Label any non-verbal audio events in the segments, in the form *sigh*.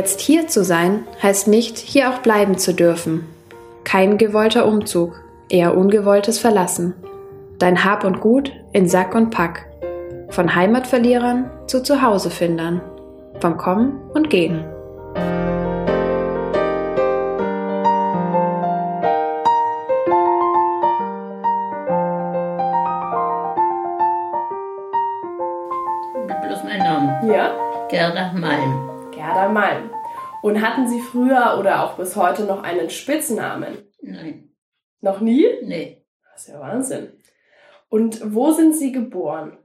Jetzt hier zu sein, heißt nicht, hier auch bleiben zu dürfen. Kein gewollter Umzug, eher ungewolltes Verlassen. Dein Hab und Gut in Sack und Pack. Von Heimatverlierern zu Zuhausefindern. Vom Kommen und Gehen. Bloß mein Name. Ja, Gerda. Und hatten Sie früher oder auch bis heute noch einen Spitznamen? Nein, Noch nie? nee. Das ist ja Wahnsinn. Und wo sind Sie geboren?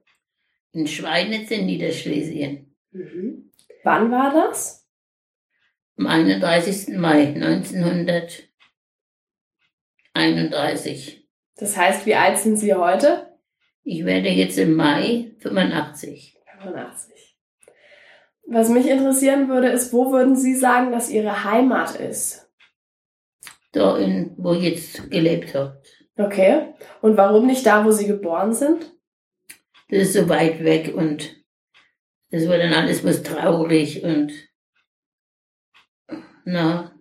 In Schweinitz in Niederschlesien. Mhm. Wann war das? Am 31. Mai 1931. Das heißt, wie alt sind Sie heute? Ich werde jetzt im Mai 85. 85. Was mich interessieren würde, ist, wo würden Sie sagen, dass Ihre Heimat ist? Da, in, wo ich jetzt gelebt habe. Okay. Und warum nicht da, wo Sie geboren sind? Das ist so weit weg und das war dann alles was traurig und na,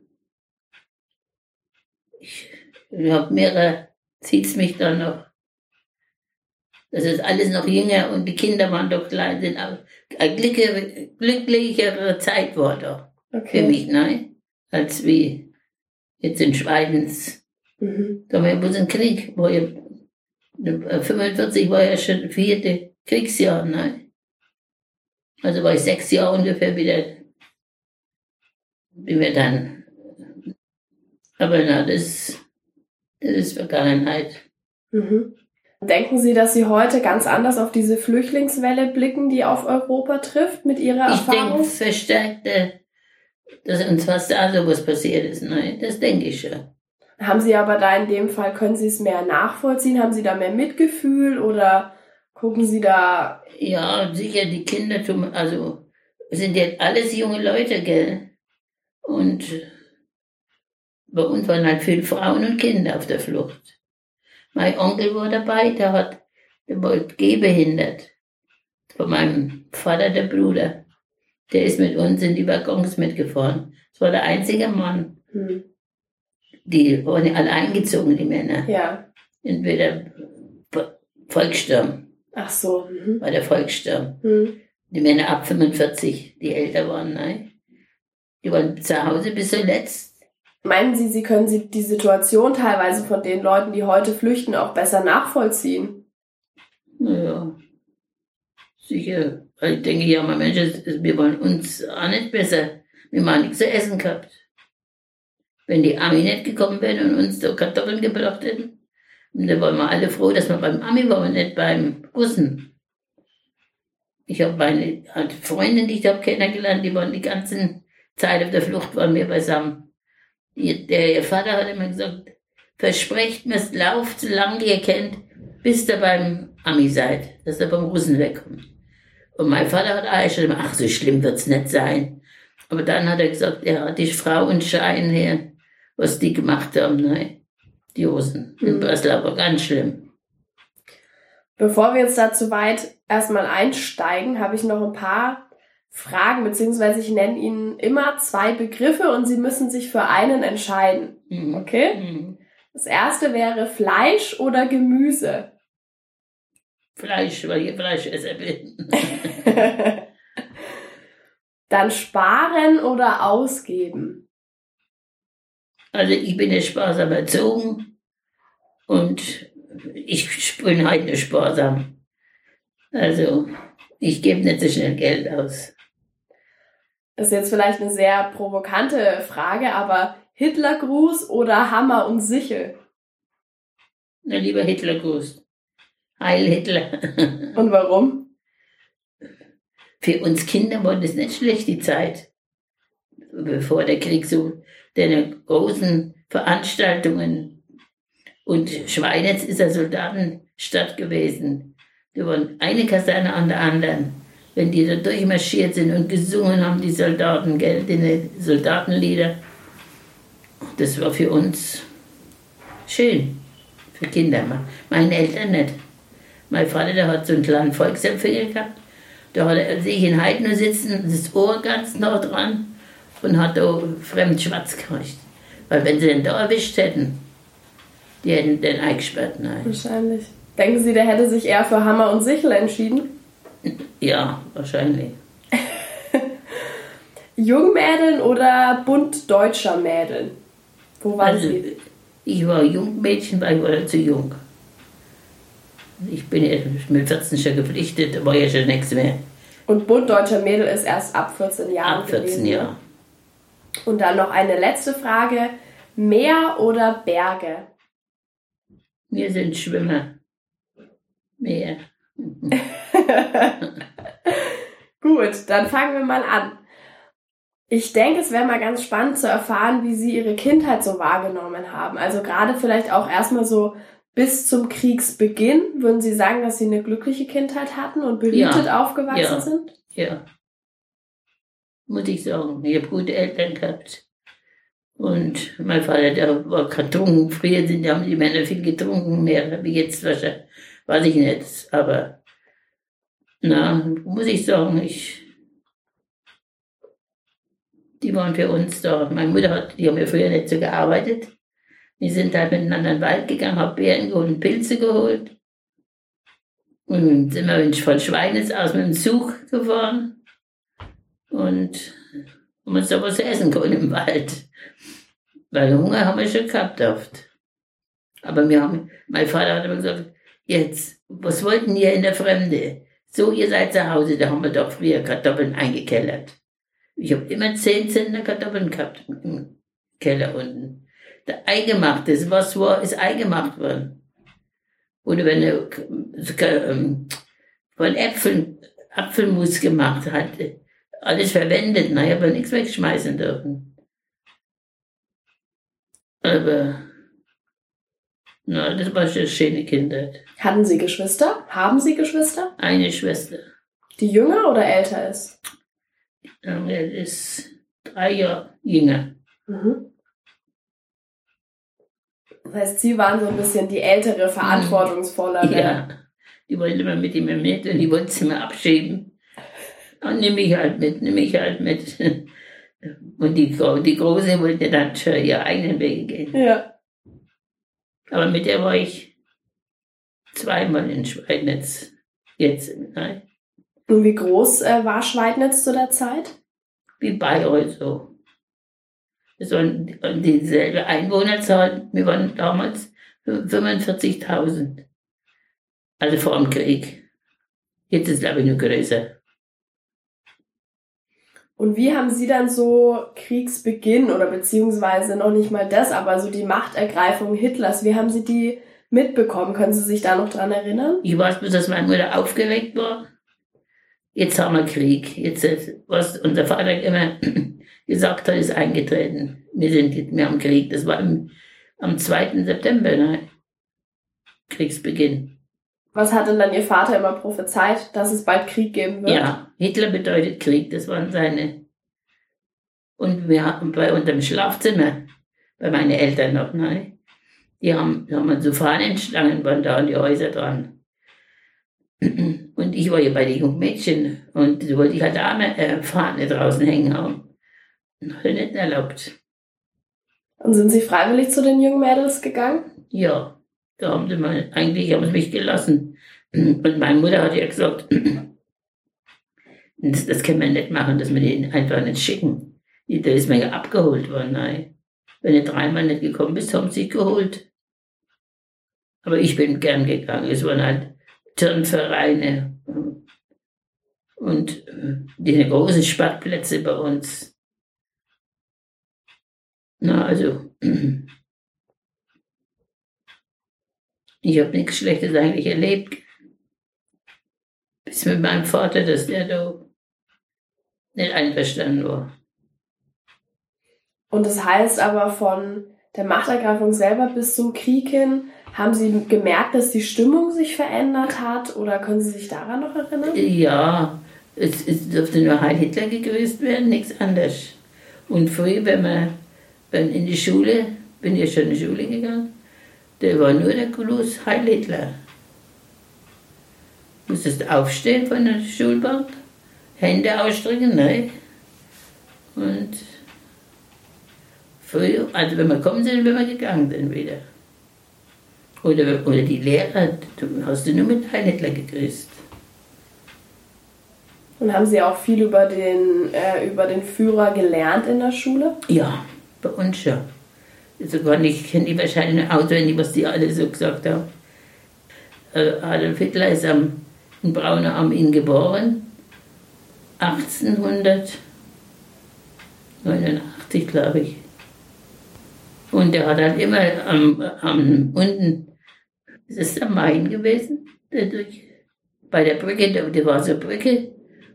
ich, ich habe mehrere, zieht's mich dann noch. Das ist alles noch jünger und die Kinder waren doch klein, sind auch eine glücklichere, glücklichere Zeit war für Okay. mich, nein, als wie jetzt in Schweidens. Mhm. Da war ja bloß ein Krieg, war ja, äh, 45 war ja schon das vierte Kriegsjahr, nein. Also war ich sechs Jahre ungefähr wieder, wie wir dann, aber na, das, das ist Vergangenheit. Mhm. Denken Sie, dass Sie heute ganz anders auf diese Flüchtlingswelle blicken, die auf Europa trifft, mit Ihrer Ich denke Erfahrung? verstärkt, äh, dass uns fast da so was passiert ist, nein, das denke ich schon. Haben Sie aber da in dem Fall, können Sie es mehr nachvollziehen? Haben Sie da mehr Mitgefühl oder gucken Sie da, Ja, sicher, die Kinder tun, also sind jetzt alles junge Leute, gell? Und bei uns waren halt viele Frauen und Kinder auf der Flucht. Mein Onkel war dabei, der hat, der war gehbehindert. Von meinem Vater, der Bruder. Der ist mit uns in die Waggons mitgefahren. Das war der einzige Mann. hm, Die waren alle eingezogen, die Männer. ja, Entweder Volkssturm, ach so, mhm. war der Volkssturm. Hm. Die Männer ab 45, die älter waren, nein. Die waren zu Hause bis zuletzt. Meinen Sie, Sie können Sie die Situation teilweise von den Leuten, die heute flüchten, auch besser nachvollziehen? Naja, sicher. Ich denke, ja, mein Mensch, wir wollen uns auch nicht besser. Wir haben nichts zu essen gehabt. Wenn die Ami nicht gekommen wären und uns da Kartoffeln gebracht hätten, und da waren wir alle froh, dass wir beim Ami waren und nicht beim Russen. Ich habe meine eine Freundin, die ich habe kennengelernt, die waren die ganze Zeit auf der Flucht, waren wir beisammen. Ihr, der, ihr Vater hat immer gesagt, versprecht mir, lauft so lange ihr kennt, bis ihr beim Ami seid, dass ihr beim Russen wegkommt. Und mein Vater hat auch schon immer, ach, so schlimm wird's nicht sein. Aber dann hat er gesagt, ja, die Frauenschein her, was die gemacht haben, ne? Die Hosen. In Mhm. Breslau war ganz schlimm. Bevor wir jetzt da zu weit erstmal einsteigen, habe ich noch ein paar Fragen, beziehungsweise ich nenne Ihnen immer zwei Begriffe und Sie müssen sich für einen entscheiden. Mhm. Okay? Mhm. Das erste wäre Fleisch oder Gemüse. Fleisch, weil ich Fleischesser bin. *laughs* Dann sparen oder ausgeben. Also ich bin ja sparsam erzogen und ich bin heute nur sparsam. Also ich gebe nicht so schnell Geld aus. Das ist jetzt vielleicht eine sehr provokante Frage, aber Hitlergruß oder Hammer und Sichel? Na lieber Hitlergruß. Heil Hitler. *laughs* Und warum? Für uns Kinder war das nicht schlecht, die Zeit. Bevor der Krieg so, den großen Veranstaltungen. Und Schweinitz ist eine Soldatenstadt gewesen. Da waren eine Kaserne an der anderen. Wenn die da durchmarschiert sind und gesungen haben, die Soldaten, gell, die Soldatenlieder. Das war für uns schön. Für Kinder. Meine Eltern nicht. Mein Vater, der hat so einen kleinen Volksempfänger gehabt. Da hat er sich in Heidner sitzen, das Ohr ganz nah dran und hat da Fremdschwarz gekriegt. Weil wenn sie den da erwischt hätten, die hätten den eingesperrt. Nein. Wahrscheinlich. Denken Sie, der hätte sich eher für Hammer und Sichel entschieden? Ja, wahrscheinlich. *laughs* Jungmädeln oder Bund deutscher Mädeln? Wo waren Also, Sie? ich war Jungmädchen, weil ich war zu jung. Ich bin ja mit 14 schon gepflichtet, da war ja schon nichts mehr. Und Bund deutscher Mädel ist erst ab 14 Jahren Ab 14 gewesen. Jahren. Und dann noch eine letzte Frage. Meer oder Berge? Wir sind Schwimmer. Mehr. *laughs* *laughs* *laughs* Gut, dann fangen wir mal an. Ich denke, es wäre mal ganz spannend zu erfahren, wie Sie Ihre Kindheit so wahrgenommen haben. Also gerade vielleicht auch erstmal so bis zum Kriegsbeginn. Würden Sie sagen, dass Sie eine glückliche Kindheit hatten und behütet aufgewachsen Ja. sind? Ja. Muss ich sagen. Ich habe gute Eltern gehabt. Und mein Vater, der war getrunken. Früher sind, haben die Männer viel getrunken, mehr wie jetzt wahrscheinlich. Weiß ich nicht. Aber, na, muss ich sagen, ich, die waren für uns da. Meine Mutter hat, die haben ja früher nicht so gearbeitet. Wir sind halt miteinander in den Wald gegangen, haben Beeren geholt und Pilze geholt. Und sind wir von Schweines aus mit dem Zug gefahren. Und haben uns da was essen können im Wald. Weil Hunger haben wir schon gehabt oft. Aber wir haben, mein Vater hat immer gesagt, jetzt, was wollten ihr in der Fremde? So, ihr seid zu Hause, da haben wir doch früher Kartoffeln eingekellert. Ich habe immer zehn Zentner Kartoffeln gehabt im Keller unten. Der Eingemachte, was war, ist eingemacht worden. Oder wenn er ähm, von Äpfeln Apfelmus gemacht hat, alles verwendet, na, ich habe nichts wegschmeißen dürfen. Aber, na, das war schon eine schöne Kindheit. Hatten Sie Geschwister? Haben Sie Geschwister? Eine Schwester, Die jünger oder älter ist? er ist drei Jahre jünger. Mhm. Das heißt, Sie waren so ein bisschen die ältere, verantwortungsvollere. Ja, die wollte immer mit ihm mit *laughs* und die wollte sie mir abschieben. Und nimm mich halt mit, nimm mich halt mit. Und die, die Große wollte dann schon ihre eigenen Wege gehen. Ja. Aber mit der war ich zweimal in Schweidnitz. Jetzt, nein, Und wie groß äh, war Schweidnitz zu der Zeit? wie Bayreuth so. Waren dieselbe Einwohnerzahl. Wir waren damals 45.000. Also vor dem Krieg. Jetzt ist es, glaube ich, nur größer. Und wie haben Sie dann so Kriegsbeginn oder beziehungsweise noch nicht mal das, aber so die Machtergreifung Hitlers, wie haben Sie die mitbekommen? Können Sie sich da noch dran erinnern? Ich weiß bloß, dass meine Mutter aufgeweckt war. Jetzt haben wir Krieg. Jetzt, ist- was unser Vater immer *clears throat* gesagt hat, ist eingetreten. Wir sind wir haben Krieg. Das war im, am 2. September, ne? Kriegsbeginn. Was hat denn dann Ihr Vater immer prophezeit, dass es bald Krieg geben wird? Ja, Hitler bedeutet Krieg, das waren seine. Und wir hatten bei unserem Schlafzimmer, bei meinen Eltern noch, ne? Die haben, da haben wir so Fahnenstangen waren da an die Häuser dran. Und ich war ja bei den jungen Mädchen und so wollte ich halt eine äh, Fahne draußen hängen haben. Er nicht erlaubt. Und sind Sie freiwillig zu den jungen Mädels gegangen? Ja, da haben sie mal, eigentlich haben sie mich gelassen. Und meine Mutter hat ja gesagt, das, das können wir nicht machen, dass wir den einfach nicht schicken. Da ist mir ja abgeholt worden, nein. Wenn du dreimal nicht gekommen bist, haben sie dich geholt. Aber ich bin gern gegangen. Es waren halt Turnvereine und äh, die großen Sportplätze bei uns. Na, also, *clears throat* ich habe nichts Schlechtes eigentlich erlebt. Bis mit meinem Vater, dass der da nicht einverstanden war. Und das heißt aber von der Machtergreifung selber bis zum Krieg hin, haben Sie gemerkt, dass die Stimmung sich verändert hat oder können Sie sich daran noch erinnern? Ja, es, es dürfte nur Heil Hitler gegrüßt werden, nichts anderes. Und früher, wenn man wenn in die Schule, bin ja schon in die Schule gegangen, der war nur der Gruß Heil Hitler. Musstest aufstehen von der Schulbank, Hände ausstrecken, ne? Und Früher, also wenn wir gekommen sind, wenn wir gegangen sind wieder. Oder, oder die Lehrer, du hast du nur mit Einhändler gekriegt. Und haben Sie auch viel über den, äh, über den Führer gelernt in der Schule? Ja, bei uns schon. Sogar nicht, kenne ich wahrscheinlich auswendig, was die alle so gesagt haben. Äh, Adolf Hitler ist am, in Braunau am Inn geboren, 1889, glaube ich. Und er hat dann immer am, am unten, das ist der Main gewesen, dadurch, bei der Brücke, da, da war so eine Brücke,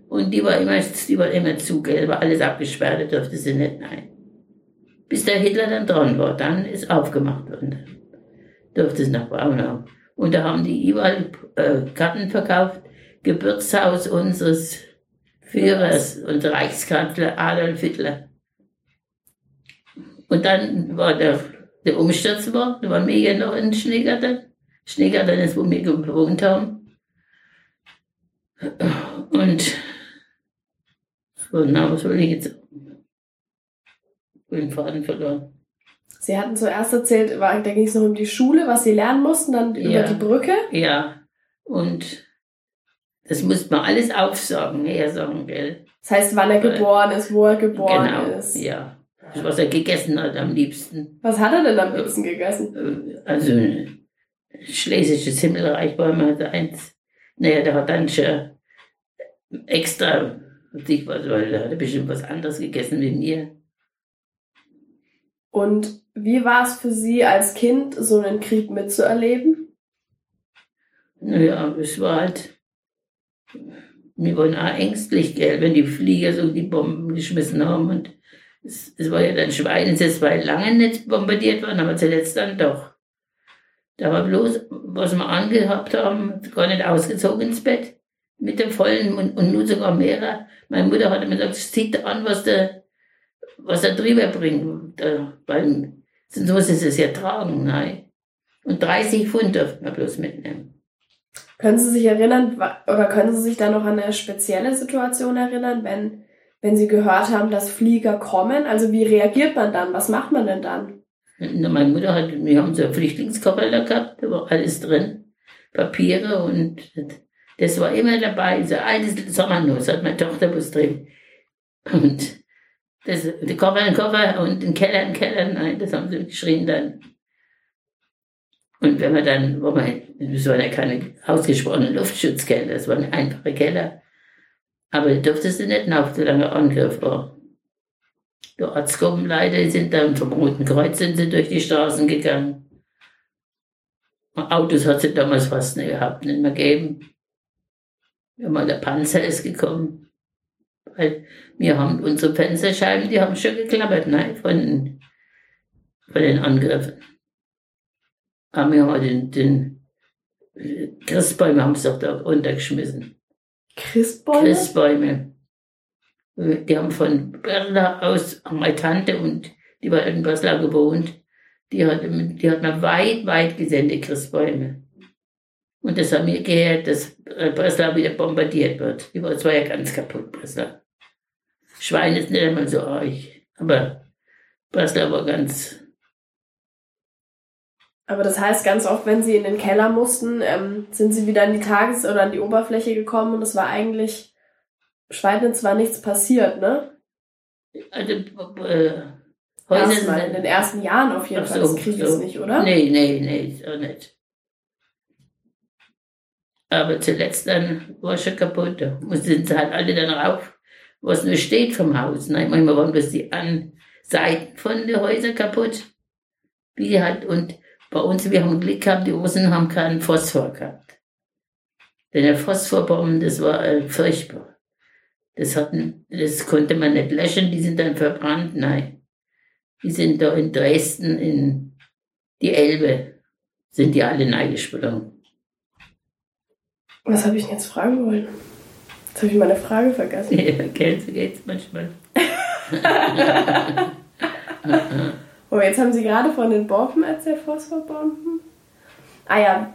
und die war immer, die war immer zu, gell, war alles abgesperrt, da durfte sie nicht rein. Bis der Hitler dann dran war, dann ist aufgemacht worden. Durfte es nach Braunau. Und da haben die überall äh, Karten verkauft. Geburtshaus unseres Führers und Reichskanzler Adolf Hitler. Und dann war der, der Umsturz war, da war mega noch in Schneegarten. Schneegarten ist, wo wir gewohnt haben. Und so, na, was will ich jetzt? Den Faden verloren. Sie hatten zuerst erzählt, war, da ging es noch um die Schule, was Sie lernen mussten, dann Ja. über die Brücke. Ja, und das musste man alles aufsagen, hersagen, gell? Das heißt, wann er geboren ist, wo er geboren genau, ist. ja. Was er gegessen hat am liebsten. Was hat er denn am liebsten gegessen? Äh, Also, Schlesisches Himmelreich war immer so eins. Naja, der hat dann schon extra, sich was, weil der hat bestimmt was anderes gegessen wie mir. Und wie war es für Sie als Kind, so einen Krieg mitzuerleben? Naja, es war halt, wir waren auch ängstlich, gell, wenn die Flieger so die Bomben geschmissen haben. Und es, es war ja dann Schweinensitz, weil lange nicht bombardiert worden, aber zuletzt dann doch. Da war bloß, was wir angehabt haben, gar nicht ausgezogen ins Bett. Mit dem vollen und, und nur sogar mehrere. Meine Mutter hat mir gesagt, zieht an, was der, was er drüber bringt. Weil, sonst muss es es ja tragen, nein. Und 30 Pfund dürfte man bloß mitnehmen. Können Sie sich erinnern, oder können Sie sich da noch an eine spezielle Situation erinnern, wenn, wenn Sie gehört haben, dass Flieger kommen? Also wie reagiert man dann? Was macht man denn dann? Na, Meine Mutter hat, wir haben so einen Flüchtlingskoffer da gehabt, da war alles drin, Papiere und das war immer dabei. So eines Sommernuss hat meine Tochter was drin. Und das, der Koffer, ein Koffer und ein Keller, ein Keller, nein, das haben sie geschrien dann. Und wenn wir dann, wo man, das waren ja keine ausgesprochenen Luftschutzkeller, das waren einfache Keller. Aber da durftest du nicht nach, solange Angriff war. Die Ortsgruppenleiter sind dann vom Roten Kreuz sind sie durch die Straßen gegangen. Autos hat sie damals fast nicht gehabt, nicht mehr gegeben. Ja, mal der Panzer ist gekommen. Weil wir haben unsere Fensterscheiben, die haben schon geklappert, ne, von, von den Angriffen. Aber wir haben den, den Christbäume haben sie doch da runtergeschmissen. Christbäume? Christbäume. Die haben von Breslau aus, meine Tante und die war in Breslau gewohnt, die hat, die hat mir weit, weit gesendet Christbäume. Und das haben wir gehört, dass Breslau wieder bombardiert wird. Die war zwar ja ganz kaputt, Breslau. Schwein ist nicht einmal so arg, aber Breslau war ganz, Aber das heißt, ganz oft, wenn Sie in den Keller mussten, ähm, sind Sie wieder an die Tages- oder an die Oberfläche gekommen und es war eigentlich, Schweidnitz war nichts passiert, ne? also, äh, Erstmal, in den ersten Jahren auf jeden Fall so, des Krieges so. nicht, oder? Nee, nee, nee, auch nicht. Aber zuletzt dann war schon kaputt. Da mussten sie halt alle dann rauf, was nur steht vom Haus. Ne? Manchmal waren bloß die an Seiten von den Häusern kaputt. Wie halt, und bei uns, wir haben Glück gehabt, die Russen haben keinen Phosphor gehabt. Denn der Phosphorbomben, das war äh, furchtbar. Das hatten, das konnte man nicht löschen, die sind dann verbrannt, nein. Die sind da in Dresden in die Elbe, sind die alle neigesprungen. Was habe ich denn jetzt fragen wollen? Jetzt habe ich meine Frage vergessen. Ja, gell, so geht's manchmal. *laughs* Oh, jetzt haben Sie gerade von den Bomben erzählt, Phosphorbomben. Ah ja,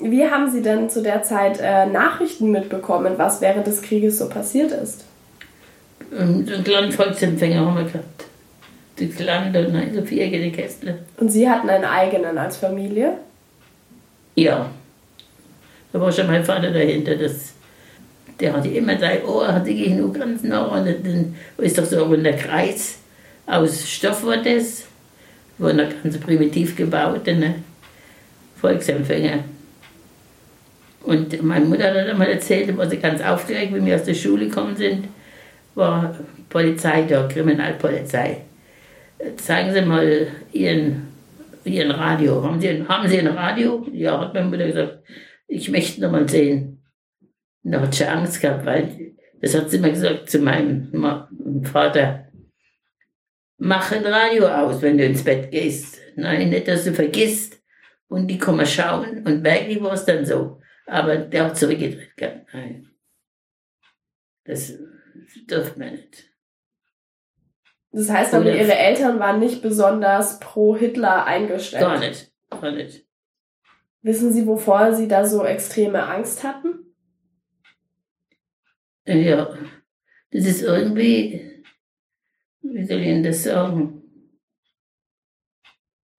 wie haben Sie denn zu der Zeit äh, Nachrichten mitbekommen, was während des Krieges so passiert ist? Und einen kleinen Volksempfänger haben wir gehabt. die Kleine, nein, so viereckige Kästle. Und Sie hatten einen eigenen als Familie? Ja. Da war schon mein Vater dahinter. Das, der hatte immer sein Ohr, hatte ich nur ganz nah. Und dann ist doch so ein Kreis aus Stoff war das. War noch ganz primitiv gebaut, ne? Volksempfänger. Und meine Mutter hat einmal erzählt, war sie ganz aufgeregt, wenn wir aus der Schule gekommen sind, war Polizei da, Kriminalpolizei. Zeigen Sie mal Ihren, Ihren Radio. Haben Sie, haben sie ein Radio? Ja, hat meine Mutter gesagt, ich möchte noch mal sehen. Hat sie Angst gehabt, weil, das hat sie immer gesagt zu meinem Vater, mach ein Radio aus, wenn du ins Bett gehst. Nein, nicht, dass du vergisst und die kommen schauen und wirklich war es dann so. Aber der hat zurückgedreht gehabt. Nein. Das dürfte man nicht. Das heißt aber, Ihre Eltern waren nicht besonders pro Hitler eingestellt. Gar nicht, gar nicht. Wissen Sie, wovor Sie da so extreme Angst hatten? Ja, das ist irgendwie, wie soll ich Ihnen das sagen?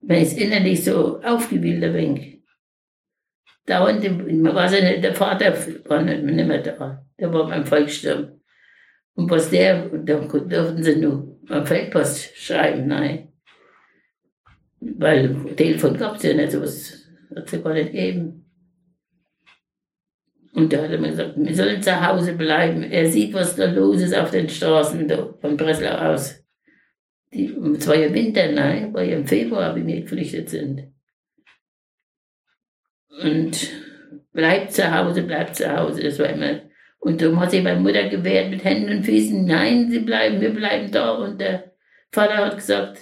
Wenn ich innerlich so aufgewühlt bin. Dauernd, man weiß ja nicht, der Vater war nicht, nicht mehr da. Der war beim Volkssturm. Und was der, da durften sie nur am Feldpost schreiben, nein. Weil Telefon gab es ja nicht, sowas hat es ja gar nicht gegeben. Und da hat er mir gesagt, wir sollen zu Hause bleiben. Er sieht, was da los ist auf den Straßen von Breslau aus. Die, es war ja Winter, nein, war ja im Februar, wie wir geflüchtet sind. Und bleibt zu Hause, bleibt zu Hause, das war immer und darum hat sich meine Mutter gewehrt mit Händen und Füßen, nein, sie bleiben, wir bleiben da. Und der Vater hat gesagt,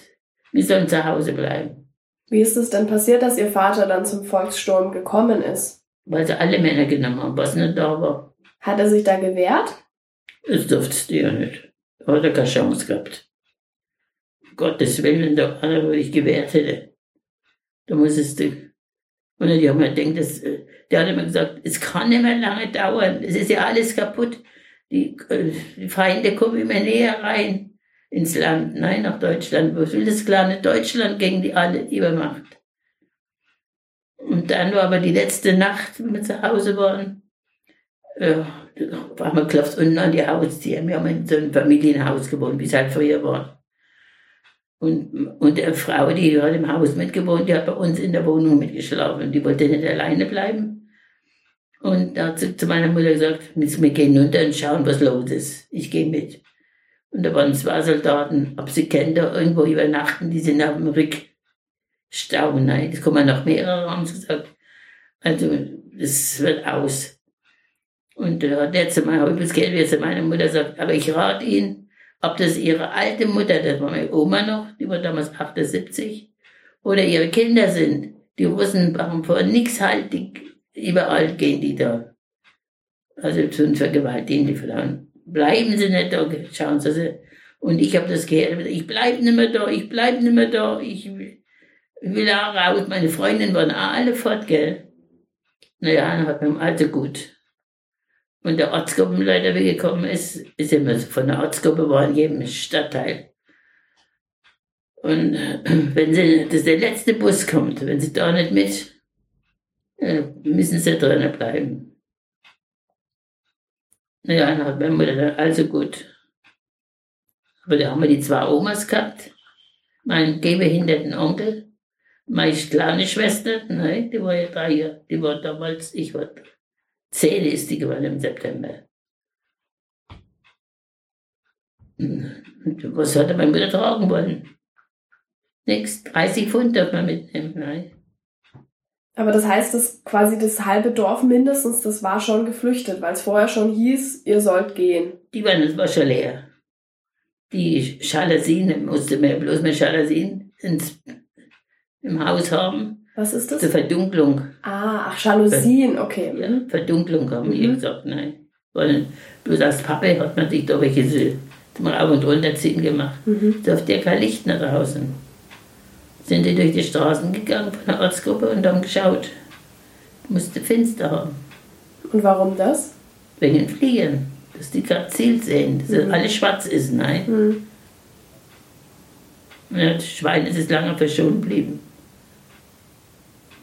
wir sollen zu Hause bleiben. Wie ist es denn passiert, dass Ihr Vater dann zum Volkssturm gekommen ist? Weil sie alle Männer genommen haben, was nicht da war. Hat er sich da gewehrt? Das durftest du ja nicht. Da hat er keine Chance gehabt. Um Gottes Willen, da wo ich gewehrt hätte. Da musstest du und die haben mir gedacht, das, äh, der hat immer gesagt, es kann nicht mehr lange dauern, es ist ja alles kaputt. Die, äh, die Feinde kommen immer näher rein ins Land, nein, nach Deutschland. Was will das kleine Deutschland gegen die alle Übermacht? Und dann war aber die letzte Nacht, wenn wir zu Hause waren, äh, war man klopft unten an die Haustür. Wir haben in so einem Familienhaus gewohnt, wie es halt früher war. Und, und eine Frau, die hat im Haus mitgewohnt, die hat bei uns in der Wohnung mitgeschlafen. Die wollte nicht alleine bleiben. Und da hat sie zu meiner Mutter gesagt, wir gehen runter und schauen, was los ist. Ich gehe mit. Und da waren zwei Soldaten, ob sie kennen, da irgendwo übernachten, die sind auf dem Rückstau. Nein, das kommen noch mehrere, haben sie gesagt. Also, das wird aus. Und da hat der zu meiner, wie zu meiner Mutter gesagt, aber ich rate Ihnen, ob das ihre alte Mutter, das war meine Oma noch, die war damals 78, oder ihre Kinder sind. Die Russen machen vor nichts halt, die, überall gehen die da. Also zu vergewaltigen die Frauen. Bleiben sie nicht da, schauen sie. Und ich habe das gehört, ich bleibe nicht mehr da, ich bleibe nicht mehr da, ich will auch raus. Meine Freundinnen waren auch alle fort, gell. Naja, dann hat man also gut. Und der Ortsgruppenleiter, wie gekommen ist, ist immer von der Ortsgruppe war in jedem Stadtteil. Und äh, wenn sie, dass der letzte Bus kommt, wenn sie da nicht mit, äh, müssen sie drinnen bleiben. Naja, dann hat meine Mutter dann also gut. Aber da haben wir die zwei Omas gehabt. Mein gehbehinderten Onkel, meine kleine Schwester, nein, die war ja drei Jahre, die war damals, ich war Zehn ist die geworden im September. Was hat er meine Mutter tragen wollen? Nix. 30 Pfund darf man mitnehmen. Nein. Aber das heißt, dass quasi das halbe Dorf mindestens, das war schon geflüchtet, weil es vorher schon hieß, ihr sollt gehen. Die waren, das war schon leer. Die Jalousie, musste man bloß mehr Jalousien im Haus haben. Was ist das? Zur Verdunklung. Ah, ach, Jalousien, okay. Ja, Verdunklung haben mhm. wir gesagt, nein. Weil bloß als Pappe hat man sich da welche zum Rauf- und Runterziehen gemacht. Mhm. Da auf der kein Licht nach draußen. Sind die durch die Straßen gegangen von der Ortsgruppe und haben geschaut. Musste Fenster haben. Und warum das? Wegen den Fliegern. Dass die gerade Ziel sehen, dass mhm. alles schwarz ist, nein. Mhm. Ja, das Schwein ist lange verschont geblieben.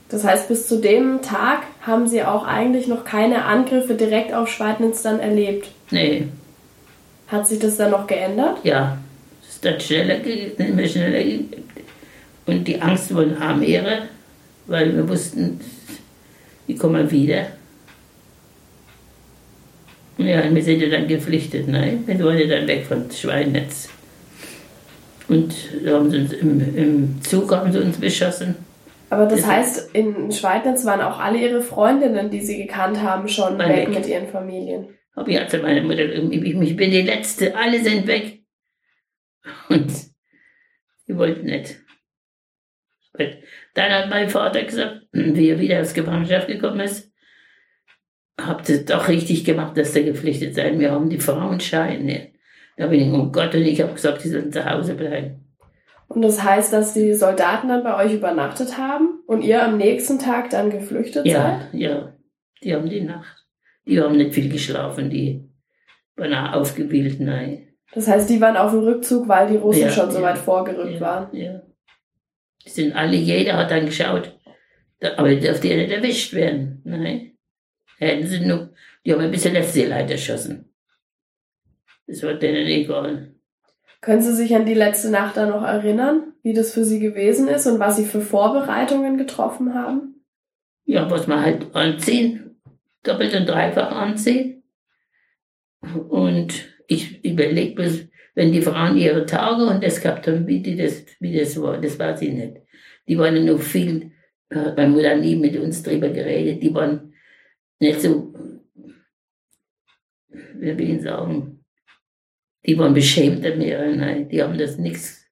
Das heißt, bis zu dem Tag haben Sie auch eigentlich noch keine Angriffe direkt auf Schweidnitz dann erlebt. Nee, Hat sich das dann noch geändert? ja, es ist dann schneller, ge- immer schneller ge- Und die Angst wurde auch mehr, weil wir wussten, die kommen wieder. Ja, und wir sind ja dann geflüchtet, nein, wir waren ja dann weg von Schweinetz. Und da haben sie uns im, im Zug haben sie uns beschossen. Aber das heißt, in Schweidnitz waren auch alle Ihre Freundinnen, die Sie gekannt haben, schon weg weg. mit ihren Familien. Aber ich hatte meine Mutter, ich bin die Letzte, alle sind weg. Und die wollten nicht. Dann hat mein Vater gesagt, wie er wieder aus Gefangenschaft gekommen ist, habt ihr doch richtig gemacht, dass ihr geflüchtet seid. Wir haben die Frauenscheine. Da bin ich, oh Gott, und ich habe gesagt, die sollen zu Hause bleiben. Und das heißt, dass die Soldaten dann bei euch übernachtet haben und ihr am nächsten Tag dann geflüchtet Ja, seid? ja, die haben die Nacht. Die haben nicht viel geschlafen, die waren auch aufgewühlt, nein. Das heißt, die waren auf dem Rückzug, weil die Russen Ja, schon so ja, weit vorgerückt ja, waren. Ja. Die sind alle, jeder hat dann geschaut, aber die dürfte ja nicht erwischt werden. Nein. Hätten sie nur, die haben ein bisschen das Seeleid erschossen. Das war denen egal. Können Sie sich an die letzte Nacht dann noch erinnern, wie das für Sie gewesen ist und was Sie für Vorbereitungen getroffen haben? Ja, was man halt anziehen, doppelt und dreifach anziehen. Und ich überlege wenn die Frauen ihre Tage und das gehabt haben, wie, die das, wie das war, das weiß ich nicht. Die waren noch viel, äh, meine Mutter nie mit uns drüber geredet, die waren nicht so, wie will ich sagen, die waren beschämter mehr, nein, die haben das nichts.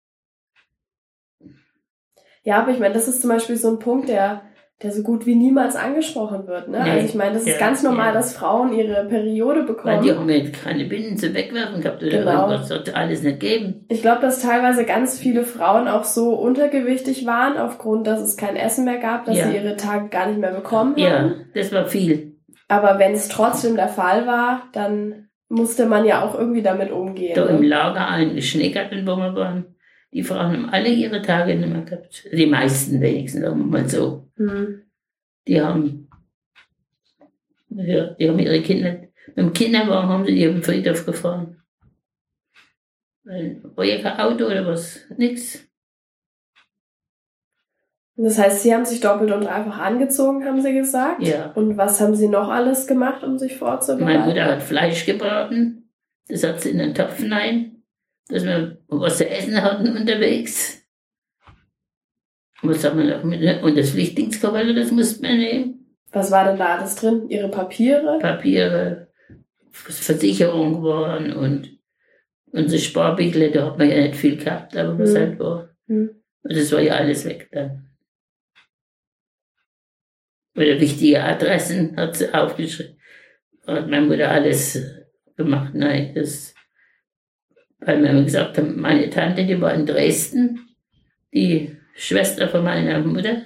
Ja, aber ich meine, das ist zum Beispiel so ein Punkt, der, der so gut wie niemals angesprochen wird. Ne? Nee. Also ich meine, das ist Ja, ganz normal, ja. dass Frauen ihre Periode Weil bekommen. die haben ja keine Binden zu wegwerfen gehabt oder Genau. irgendwas, sollte alles nicht geben. Ich glaube, dass teilweise ganz viele Frauen auch so untergewichtig waren, aufgrund, dass es kein Essen mehr gab, dass Ja. sie ihre Tage gar nicht mehr bekommen haben. Ja, das war viel. Aber wenn es trotzdem der Fall war, dann musste man ja auch irgendwie damit umgehen. Da im Ne? Lager einen Schneegarten, wo wir waren, die Frauen haben alle ihre Tage nicht mehr gehabt. Die meisten wenigstens, sagen wir mal so. Hm. Die haben, ja, die haben ihre Kinder, mit dem Kinderwagen haben sie die auf den Friedhof gefahren. Weil, war ja kein Auto oder was, nix. Das heißt, sie haben sich doppelt und dreifach angezogen, haben sie gesagt. Ja. Und was haben sie noch alles gemacht, um sich vorzubereiten? Meine Mutter hat Fleisch gebraten, das hat sie in den Topf hinein, dass wir was zu essen hatten unterwegs. Was haben wir noch mit, und das Flüchtlingskabelle, das mussten wir nehmen. Was war denn da alles drin? Ihre Papiere? Papiere, Versicherung waren und unsere Sparbüchle, da hat man ja nicht viel gehabt, aber was Hm. halt war. Hm. Und das war ja alles weg dann. Oder wichtige Adressen hat sie aufgeschrieben. Hat meine Mutter alles gemacht. Nein, das, weil wir gesagt haben, meine Tante, die war in Dresden, die Schwester von meiner Mutter.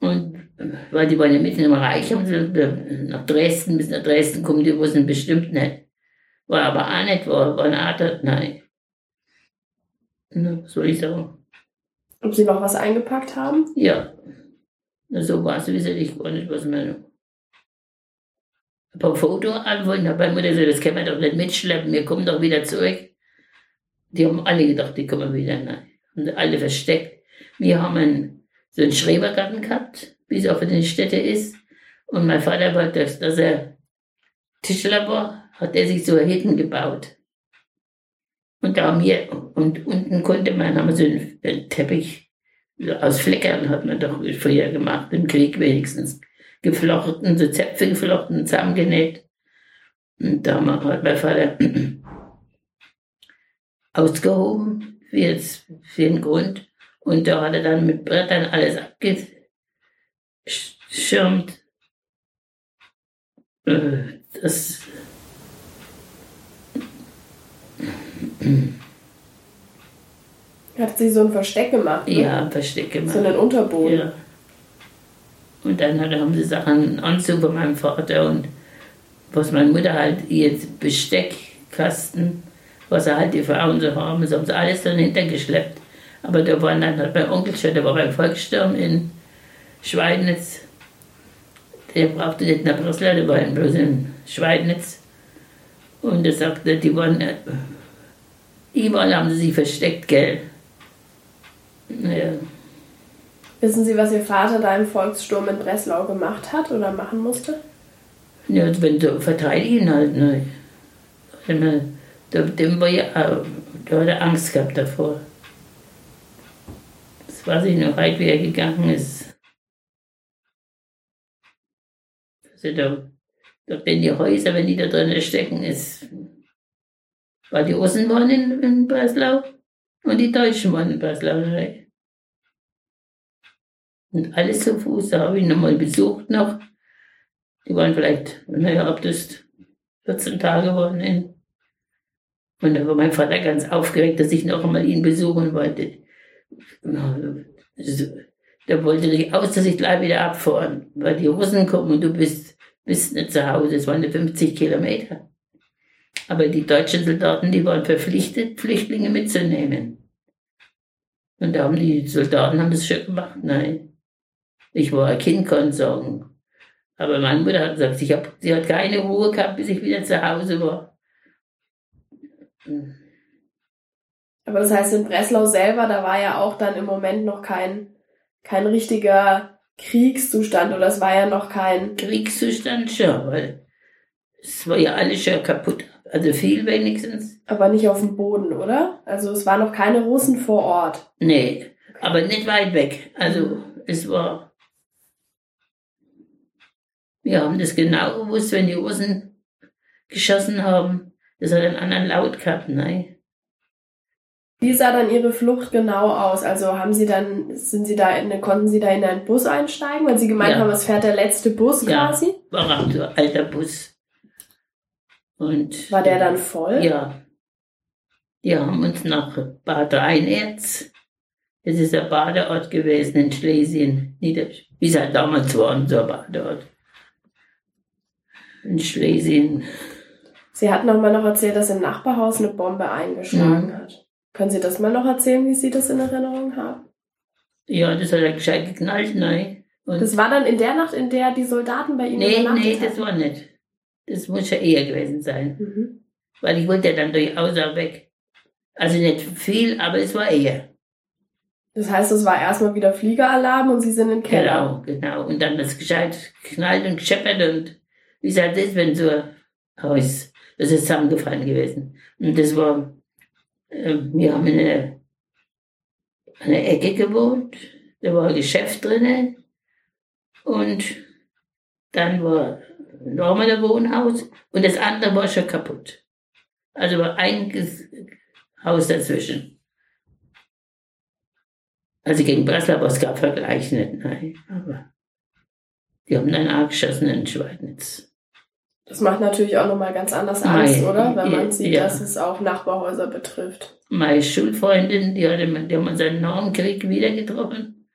Und weil die waren ja mitten im Reich, haben sie nach Dresden, bis nach Dresden kommen, die wussten bestimmt nicht. War aber auch nicht, war, war eine Art, nein. Na, soll ich sagen? Ob sie noch was eingepackt haben? Ja. So war es wesentlich gar nicht, was man. Ein paar Fotoantworten hat meine Mutter gesagt, das können wir doch nicht mitschleppen, wir kommen doch wieder zurück. Die haben alle gedacht, die kommen wieder, nein. Und alle versteckt. Wir haben einen, so einen Schrebergarten gehabt, wie es auf den Städte ist. Und mein Vater wollte, dass, dass er Tischler war, hat er sich so Hütten gebaut. Und da haben wir, und unten konnte man, haben wir so einen, einen Teppich, aus Fleckern hat man doch früher gemacht, im Krieg wenigstens. Geflochten, so Zäpfe geflochten, zusammengenäht. Und da hat mein Vater *clears throat* ausgehoben, für, jetzt, für den Grund. Und da hat er dann mit Brettern alles abgeschirmt. Äh, Das. *clears throat* Hat sie so ein Versteck gemacht? Ne? Ja, Versteck gemacht. So einen Unterboden. Ja. Und dann hat- haben sie Sachen, Anzug von meinem Vater und was meine Mutter halt, jetzt Besteckkasten was halt die Frauen so haben. Das haben sie alles dann hintergeschleppt. Aber da waren dann halt mein Onkel schon, der war beim Volkssturm in Schweidnitz. Der brauchte nicht nach Breslau, der war bloß in Schweidnitz. Und er sagte, die waren, äh, überall haben sie sich versteckt, gell. Ja. Wissen Sie, was Ihr Vater da im Volkssturm in Breslau gemacht hat oder machen musste? Ja, wenn du verteidigen halt, ne. Dem war ja, der hat Angst gehabt davor. Das weiß ich noch weit, wie er gegangen ist. Also da, da in die Häuser, wenn die da drin stecken, ist. Weil die Russen waren in, in Breslau und die Deutschen waren in Breslau. Ne? Und alles zu Fuß, da habe ich nochmal besucht noch. Die waren vielleicht, naja, ob das 14 Tage waren. In. Und da war mein Vater ganz aufgeregt, dass ich noch einmal ihn besuchen wollte. Da wollte ich aus, dass ich gleich wieder abfahren, weil die Russen kommen und du bist, bist nicht zu Hause. Es waren 50 Kilometer. Aber die deutschen Soldaten, die waren verpflichtet, Flüchtlinge mitzunehmen. Und da haben die Soldaten haben das schon gemacht. Nein. Ich war ein Kind, kann sagen. Aber meine Mutter hat gesagt, ich hab, sie hat keine Ruhe gehabt, bis ich wieder zu Hause war. Aber das heißt, in Breslau selber, da war ja auch dann im Moment noch kein, kein richtiger Kriegszustand oder es war ja noch kein. Kriegszustand schon, weil es war ja alles schon kaputt. Also viel wenigstens. Aber nicht auf dem Boden, oder? Also es waren noch keine Russen vor Ort. Nee, aber nicht weit weg. Also es war wir haben das genau gewusst, wenn die Russen geschossen haben. Das hat einen anderen Laut gehabt, nein. Wie sah dann Ihre Flucht genau aus? Also haben Sie dann, sind Sie da in, konnten Sie da in einen Bus einsteigen, weil Sie gemeint ja. haben, es fährt der letzte Bus ja, quasi? war ein so alter Bus. Und, war der dann voll? Ja. Die haben uns nach Bad Rheinerz, das ist der Badeort gewesen in Schlesien, wie es halt damals war, unser Badeort in Schlesien. Sie hatten noch mal noch erzählt, dass im Nachbarhaus eine Bombe eingeschlagen mhm. hat. Können Sie das mal noch erzählen, wie Sie das in Erinnerung haben? Ja, das hat er gescheit geknallt, nein. Und das war dann in der Nacht, in der die Soldaten bei Ihnen Nee, nee, das war nicht. Das muss ja eher gewesen sein. Mhm. Weil ich wollte ja dann durchaus auch weg. Also nicht viel, aber es war eher. Das heißt, es war erstmal wieder Fliegeralarm und Sie sind in Keller. Genau, genau. Und dann das gescheit geknallt und gescheppert und wie halt ist, wenn so ein Haus, das ist zusammengefallen gewesen. Und das war, äh, wir haben in einer, einer Ecke gewohnt, da war ein Geschäft drinnen und dann war nochmal ein Wohnhaus und das andere war schon kaputt. Also war ein Haus dazwischen. Also gegen Breslau war es gar Vergleich nicht, nein. Aber die haben dann auch geschossen in Schweidnitz. Das macht natürlich auch nochmal ganz anders Angst, Mei, oder? Wenn man sieht, ja. dass es auch Nachbarhäuser betrifft. Meine Schulfreundin, die, hatte, die haben uns einen Normkrieg wieder getroffen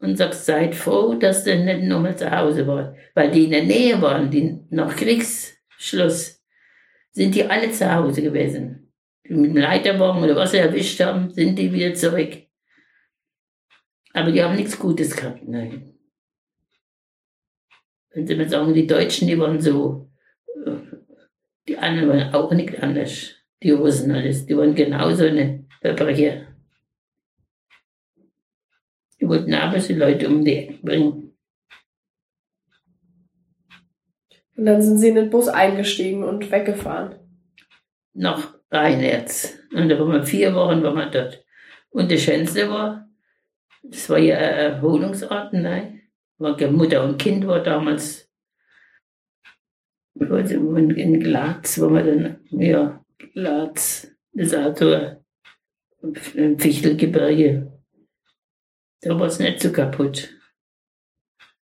und sagt, seid froh, dass ihr nicht nochmal zu Hause wart. Weil die in der Nähe waren, die nach Kriegsschluss, sind die alle zu Hause gewesen. Die mit dem Leiterwagen oder was sie erwischt haben, sind die wieder zurück. Aber die haben nichts Gutes gehabt, nein. Wenn Sie mir sagen, die Deutschen, die waren so die anderen waren auch nicht anders. Die Russen alles. Die waren genauso eine Verbrecher. Die wollten aber die Leute um die Ecke bringen. Und dann sind sie in den Bus eingestiegen und weggefahren. Nach Rheinerz. Und da waren wir vier Wochen waren wir dort. Und das Schönste war, das war ja ein Erholungsort, nein. Mutter und Kind war damals in Glatz, wo man dann, ja, Glatz, das Auto im Fichtelgebirge. Da war es nicht so kaputt.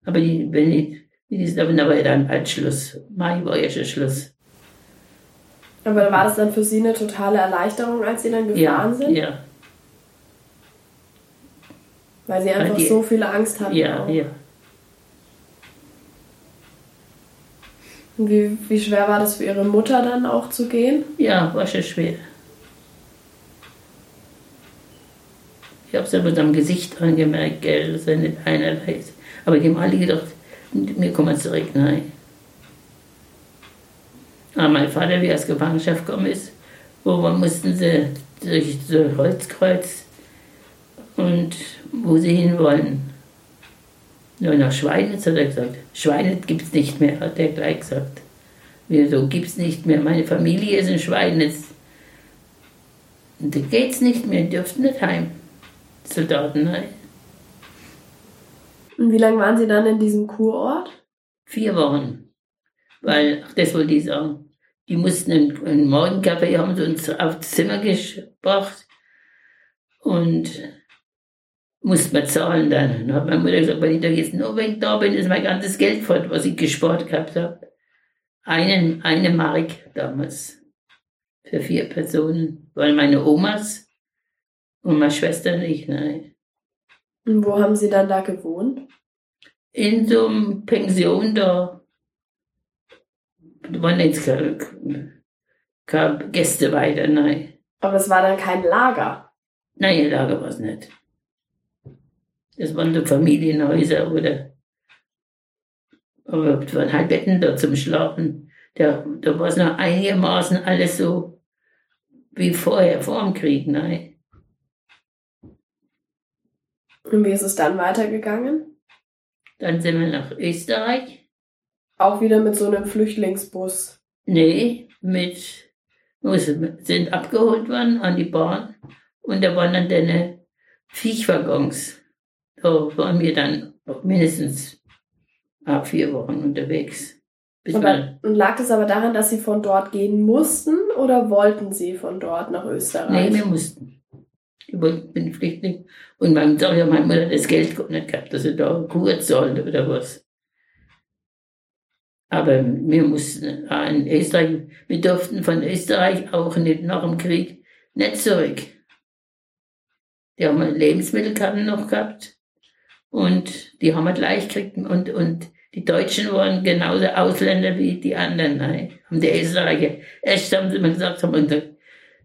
Aber die, wenn ich, die sind aber dann bald Schluss. Mai war ja schon Schluss. Aber war das dann für Sie eine totale Erleichterung, als Sie dann gefahren ja, sind? Ja. Weil Sie einfach die, so viel Angst hatten. Ja, auch. ja. Wie, wie schwer war das für Ihre Mutter dann auch zu gehen? Ja, war schon schwer. Ich habe es aber am Gesicht angemerkt, gell, dass er nicht einer weiß. Aber die habe alle gedacht, mir kommen zurück, nein. Aber mein Vater, wie er aus Gefangenschaft gekommen ist, wo wir mussten sie durch das Holzkreuz und wo sie hinwollen. Nur nach Schweinitz hat er gesagt. Schweinitz gibt es nicht mehr, hat er gleich gesagt. Wieso gibt es nicht mehr? Meine Familie ist in Schweinitz. Und da geht's nicht mehr, dürften nicht heim. Soldaten, nein. Und wie lange waren Sie dann in diesem Kurort? Vier Wochen. Weil, ach, das wollte ich sagen. Die mussten einen, einen Morgenkaffee haben sie uns aufs Zimmer gebracht und musste man zahlen dann. Dann hat meine Mutter gesagt, wenn ich da jetzt nur wegen da bin, ist mein ganzes Geld fort, was ich gespart gehabt habe. Einen, eine Mark damals. Für vier Personen. Weil meine Omas und meine Schwester nicht, nein. Und wo haben Sie dann da gewohnt? In so einem Pension da. Da waren jetzt keine, keine Gäste weiter, nein. Aber es war dann kein Lager. Nein, Lager war es nicht. Das waren so Familienhäuser oder. Aber es waren halt Betten da zum Schlafen. Da, da war es noch einigermaßen alles so wie vorher, vor dem Krieg, nein. Und wie ist es dann weitergegangen? Dann sind wir nach Österreich. Auch wieder mit so einem Flüchtlingsbus. Nee, mit, wir sind abgeholt worden an die Bahn und da waren dann deine Viechwaggons. Da waren wir dann mindestens ab vier Wochen unterwegs. Aber, und lag es aber daran, dass Sie von dort gehen mussten oder wollten Sie von dort nach Österreich? nee, wir mussten. Ich bin Flüchtling. Und mein, sag ja, meine Mutter hat das Geld nicht gehabt, dass sie da Kur zahlt oder was. Aber wir mussten in Österreich, wir durften von Österreich auch nicht nach dem Krieg nicht zurück. Die haben Lebensmittelkarten noch gehabt und die haben wir gleich gekriegt und, und die Deutschen waren genauso Ausländer wie die anderen, nein, haben die Österreicher. Erst haben sie mir gesagt, haben gesagt,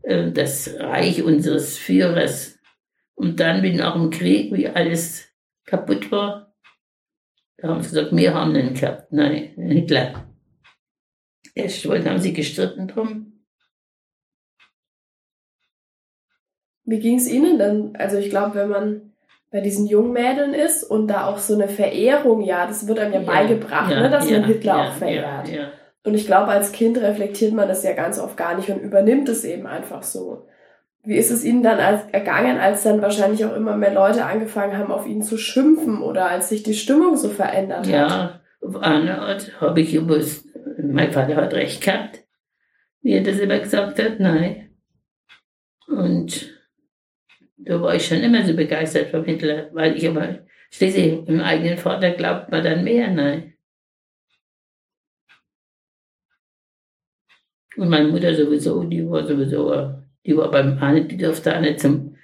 äh, das Reich unseres Führers. Und dann, wie nach dem Krieg, wie alles kaputt war, da haben sie gesagt, wir haben den gehabt. Nein, Hitler. Erst wollten, haben sie gestritten drum. Wie ging es Ihnen denn? Also ich glaube, wenn man bei diesen jungen Mädeln ist und da auch so eine Verehrung, ja, das wird einem ja, beigebracht, ja, ne, dass man ja, Hitler ja, auch verehrt. Ja, ja. Und ich glaube, als Kind reflektiert man das ja ganz oft gar nicht und übernimmt es eben einfach so. Wie ist es Ihnen dann als, ergangen, als dann wahrscheinlich auch immer mehr Leute angefangen haben, auf ihn zu schimpfen oder als sich die Stimmung so verändert hat? Ja, habe ich gewusst, mein Vater hat recht gehabt, wie er das immer gesagt hat, nein. Und da war ich schon immer so begeistert vom Hitler, weil ich aber schließlich im eigenen Vater glaubt man dann mehr, nein. Und meine Mutter sowieso, die war sowieso, die war beim Ahne, die durfte auch nicht zum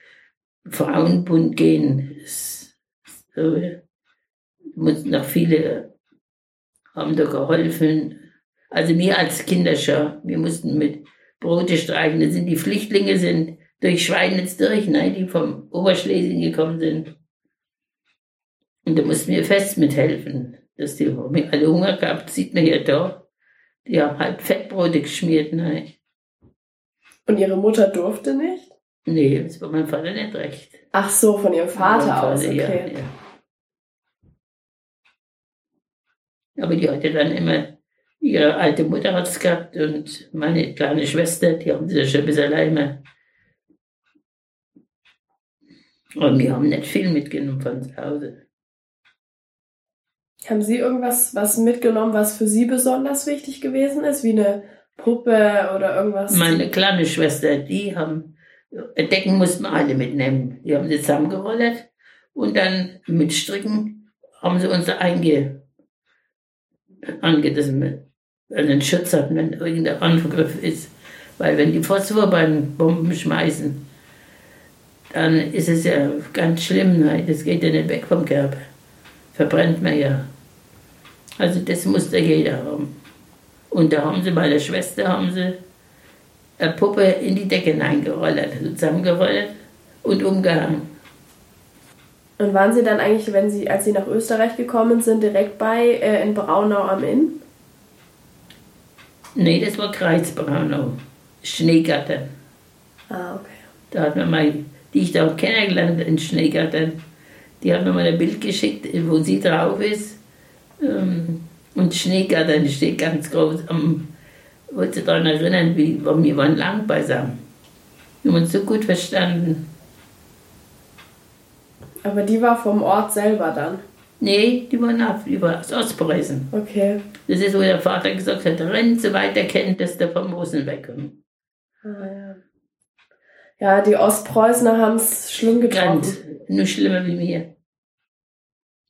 Frauenbund gehen. So, mussten noch viele haben da geholfen. Also mir als Kinder schon, wir mussten mit Brote streichen. Das sind die Flüchtlinge sind durch Schweinitz durch, nein, die vom Oberschlesien gekommen sind. Und da mussten wir fest mithelfen. Dass die alle Hunger gehabt, sieht man hier da. Die haben halt Fettbrote geschmiert, nein. Und Ihre Mutter durfte nicht? Nee, das war mein Vater nicht recht. Ach so, von Ihrem Vater Mein aus, ja, okay. ja. Aber die hatte dann immer, ihre alte Mutter hat es gehabt und meine kleine Schwester, die haben sie ja schon ein bisschen alleine. Und wir haben nicht viel mitgenommen von zu Hause. Haben Sie irgendwas was mitgenommen, was für Sie besonders wichtig gewesen ist? Wie eine Puppe oder irgendwas? Meine kleine Schwester, die haben, Decken mussten wir alle mitnehmen. Die haben sie zusammengerollt und dann mit Stricken haben sie uns einge, angedessen, einen Schutz hatten, wenn irgendein Angriff ist. Weil wenn die Phosphorbomben schmeißen, dann ist es ja ganz schlimm. Ne? Das geht ja nicht weg vom Körper. Verbrennt man ja. Also das musste jeder haben. Und da haben sie bei der Schwester haben sie eine Puppe in die Decke hineingerollt, zusammengerollt und umgehangen. Und waren Sie dann eigentlich, wenn Sie, als Sie nach Österreich gekommen sind, direkt bei äh, in Braunau am Inn? Nee, das war Kreis Braunau. Schneegattern. Ah, okay. Da hat man mal, die ich da auch kennengelernt in Schneegattern, die hat mir mal ein Bild geschickt, wo sie drauf ist. Ähm, Und Schneegattern steht ganz groß am, wollte sich daran erinnern, wie wir waren lang beisammen. Wir haben uns so gut verstanden. Aber die war vom Ort selber dann. Nee, die waren ab, die war aus Ostpreußen. Okay. Das ist, wo der Vater gesagt hat, renn so weit er kennt, dass der vom Russen wegkommt. Ah, ja. Ja, die Ostpreußner haben es schlimm getroffen. Ganz, nur schlimmer wie mir.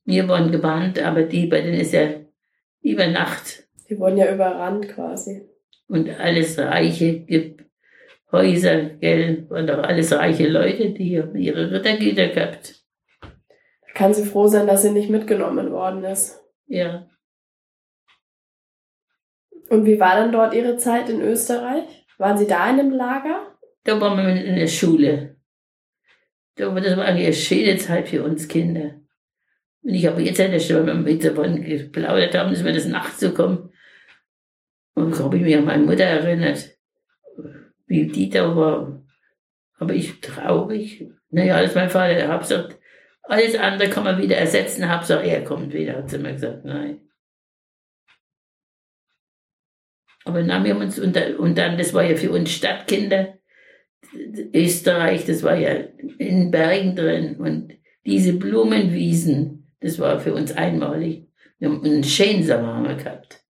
Wir waren gebannt, aber die, bei denen ist ja über Nacht Die wurden ja überrannt quasi. und alles reiche Ge- Häuser, gell, waren doch alles reiche Leute, die haben ihre Rittergüter gehabt. Da kann sie froh sein, dass sie nicht mitgenommen worden ist. Ja, Und wie war dann dort Ihre Zeit in Österreich? Waren Sie da in einem Lager? Da waren wir in der Schule. Da war das war eigentlich eine schöne Zeit für uns Kinder. Und ich habe jetzt an der Stelle mit davon geplaudert haben, dass wir das nachts so kommen. Und habe ich mich an meine Mutter erinnert, wie die da war. Aber ich traurig. Naja, als mein Vater, hat gesagt, alles andere kann man wieder ersetzen, Hauptsache er kommt wieder, hat sie mir gesagt, nein. Aber dann wir haben uns, und dann, und dann, das war ja für uns Stadtkinder, Österreich, das war ja in Bergen drin und diese Blumenwiesen, das war für uns einmalig. Wir haben einen schönen Sommer haben wir gehabt.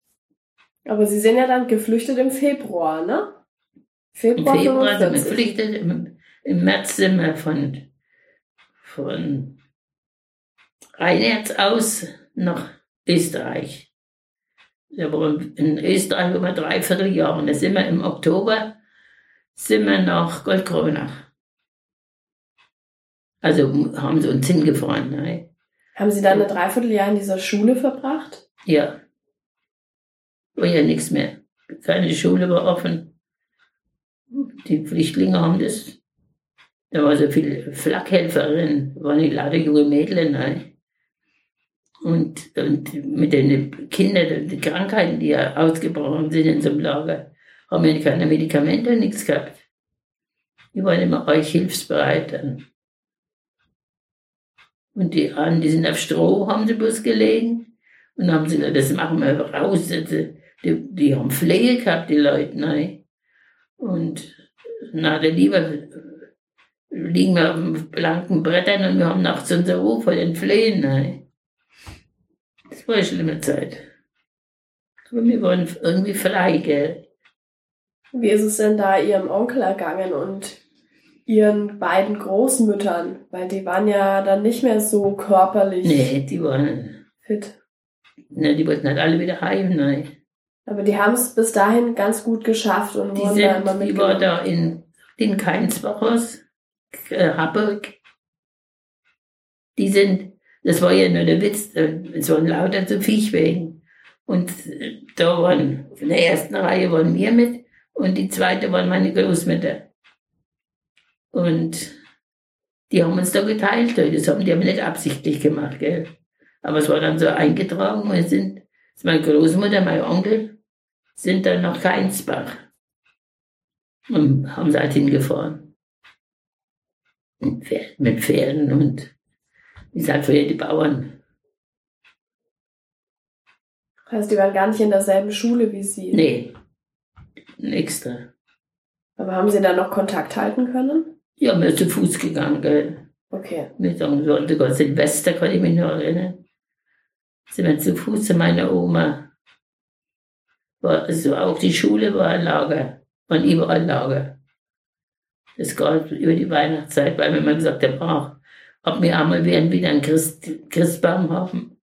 Aber Sie sind ja dann geflüchtet im Februar, ne? Im Februar, Februar sind wir 45. geflüchtet, im, im März sind wir von, von Rheinerz aus nach Österreich. In Österreich über dreiviertel Jahr und da sind wir im Oktober sind wir nach Goldkronach. Also haben sie uns hingefahren. Ne? Haben Sie dann ein Dreivierteljahr in dieser Schule verbracht? Ja. War ja nichts mehr. Keine Schule war offen. Die Flüchtlinge haben das. Da war so viel Flakhelferin, waren die lauter junge Mädchen. Ne? Und, und mit den Kindern, die Krankheiten, die ja ausgebrochen sind in so einem Lager, haben wir keine Medikamente, nichts gehabt. Die waren immer euch hilfsbereit. Und die anderen, die sind auf Stroh, haben sie bloß gelegen. Und haben sie gesagt, das machen wir raus. Die, die, die haben Pflege gehabt, die Leute. Ne? Und na, der lieber liegen wir auf den blanken Brettern und wir haben nachts unser Ruf vor den Pflegen. Ne? Das war eine schlimme Zeit. Aber wir waren irgendwie frei, gell? Wie ist es denn da Ihrem Onkel ergangen und Ihren beiden Großmüttern? Weil die waren ja dann nicht mehr so körperlich Nee, die waren, fit. ne, die wollten halt alle wieder heim, ne? Aber die haben es bis dahin ganz gut geschafft und Die, wurden da immer sind, die war mitgenommen. da in, in Keinsbachhaus, äh, Hamburg. Die sind, das war ja nur der Witz, äh, es waren lauter zu Viechwegen. Und äh, da waren, in der ersten Reihe waren wir mit und die zweite waren meine Großmütter. Und die haben uns da geteilt, das haben die aber nicht absichtlich gemacht, gell. Aber es war dann so eingetragen und sind, meine Großmutter, mein Onkel, sind dann nach Keinsbach. Und haben sie halt hingefahren. Mit Pferden, mit Pferden und wie gesagt, früher die Bauern. heißt, die waren gar nicht in derselben Schule wie Sie. Nee, ein extra. Aber haben Sie da noch Kontakt halten können? Ja, wir sind zu Fuß gegangen, gell. Okay. So, sogar Silvester kann ich mich noch erinnern. Sind wir zu Fuß zu meiner Oma. War, also auch die Schule war ein Lager. Waren überall Lager. Das gab über die Weihnachtszeit, weil wir mal gesagt haben, ach, ob wir einmal werden wieder einen Christ, Christbaum haben.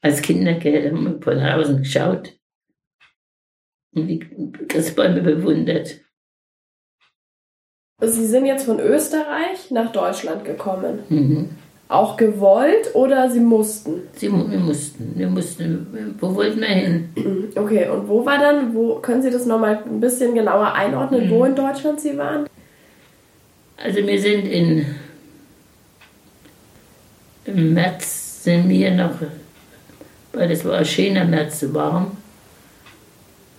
Als Kinder, gell, haben wir von draußen geschaut. Und die Christbäume bewundert. Sie sind jetzt von Österreich nach Deutschland gekommen. Mhm. Auch gewollt oder Sie mussten? Sie, wir mussten, wir mussten, wo wollten wir hin? Okay, und wo war dann, wo können Sie das nochmal ein bisschen genauer einordnen, Mhm. wo in Deutschland Sie waren? Also wir sind in Im März sind wir noch, weil das war ein schöner März, warm.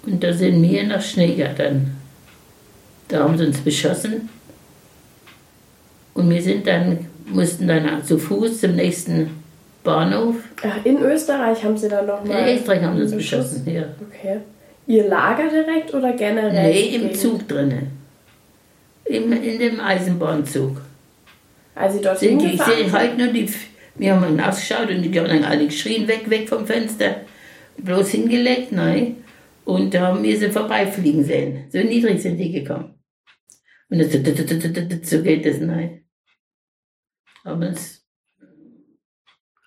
Und da sind wir nach Schneegattern. Da haben sie uns beschossen. Und wir sind dann, mussten dann zu Fuß zum nächsten Bahnhof. Ach, in Österreich haben sie dann nochmal. In Österreich haben sie uns beschossen, ja. Okay. Ihr Lager direkt oder generell? Nee, im Zug drinnen. Im, in dem Eisenbahnzug. Also dort sind die, hingefahren sind halt nur die, wir haben hinausgeschaut und die haben dann alle geschrien, weg, weg vom Fenster. Bloß hingelegt, nein. Und da haben wir sie vorbeifliegen sehen. So niedrig sind die gekommen. Und das, so geht das, nein. Aber es,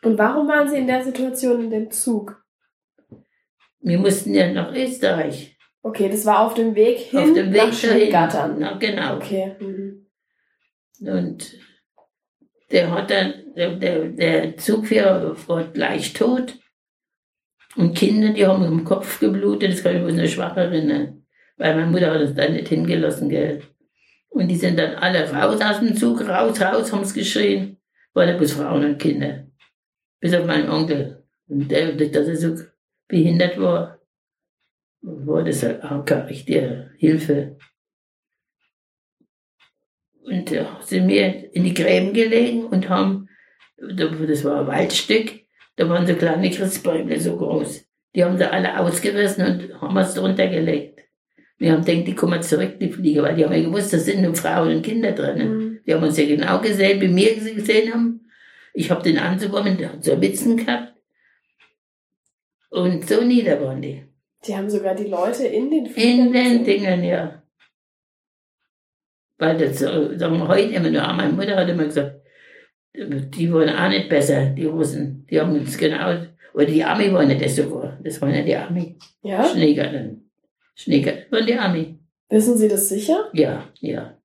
Und warum waren Sie in der Situation in dem Zug? wir mussten ja nach Österreich. Okay, das war auf dem Weg hin auf dem Weg nach. Schneegattern. Na, genau. Okay. Mhm. Und der hat dann, der, der, der Zugführer war gleich tot. Und Kinder, die haben im Kopf geblutet, das kann ich bloß nur schwach erinnern. Weil meine Mutter hat uns dann nicht hingelassen, gell. Und die sind dann alle raus aus dem Zug, raus, raus, haben es geschrien. Waren bloß Frauen und Kinder. Bis auf meinen Onkel. Und der, durch dass er so behindert war, war das halt auch keine richtige Hilfe. Und da sind wir in die Gräben gelegen und haben, das war ein Waldstück, da waren so kleine Christbäume so groß. Die haben sie alle ausgerissen und haben es drunter gelegt. Wir haben gedacht, die kommen zurück, die Flieger, weil die haben ja gewusst, da sind nur Frauen und Kinder drin. Mhm. Die haben uns ja genau gesehen, wie wir sie gesehen haben. Ich habe den anzukommen, der hat so Witzen gehabt. Und so nieder waren die. Die haben sogar die Leute in den In Fliegern den. Dingen, ja. Weil das so- sagen wir heute immer nur, meine Mutter hat immer gesagt, die waren auch nicht besser, die Russen. Die haben uns genau, oder die Army waren nicht das so war. Das waren ja die Army. Ja? Schneegarten. Schneegarten waren die Army. Wissen Sie das sicher? Ja, ja.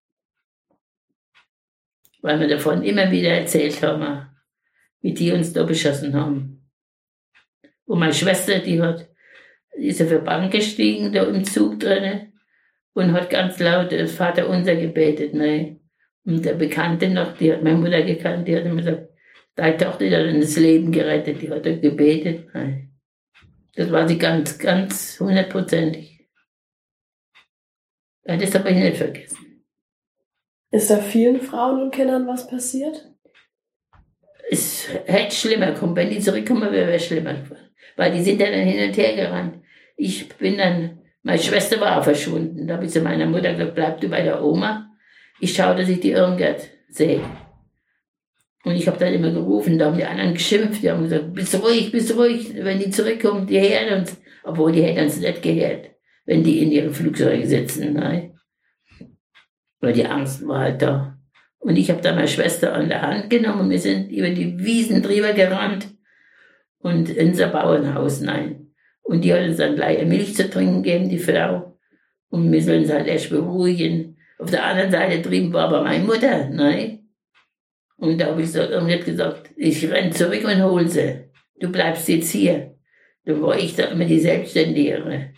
Weil wir davon immer wieder erzählt haben, wie die uns da beschossen haben. Und meine Schwester, die hat, die ist auf der Bank gestiegen, da im Zug drinne und hat ganz laut das Vater unser gebetet, ne. Und der Bekannte noch, die hat meine Mutter gekannt, die hat immer gesagt, deine Tochter die hat uns das Leben gerettet, die hat gebetet. Das war sie ganz, ganz hundertprozentig. Das habe ich nicht vergessen. Ist da vielen Frauen und Kindern was passiert? Es hätte schlimmer kommen. Wenn die zurückkommen, wäre es schlimmer geworden. Weil die sind ja dann hin und her gerannt. Ich bin dann, meine Schwester war auch verschwunden. Da habe ich zu meiner Mutter gesagt, bleib du bei der Oma. Ich schaue, dass ich die Irmgard sehe. Und ich habe dann immer gerufen, da haben die anderen *laughs* geschimpft, die haben gesagt, bist ruhig, bist ruhig, wenn die zurückkommen, die hören uns. Obwohl die hätten uns nicht gehört, wenn die in ihren Flugzeugen sitzen. Nein. Weil die Angst war halt da. Und ich habe dann meine Schwester an der Hand genommen und wir sind über die Wiesen drüber gerannt und in unser Bauernhaus nein. Und die hat uns dann gleich Milch zu trinken gegeben, die Frau. Und wir sollen uns halt erst beruhigen. Auf der anderen Seite drüben war aber meine Mutter, nein. Und da habe ich so, irgendwie gesagt, ich renn zurück und hol sie. Du bleibst jetzt hier. Da war ich da immer die Selbstständigere.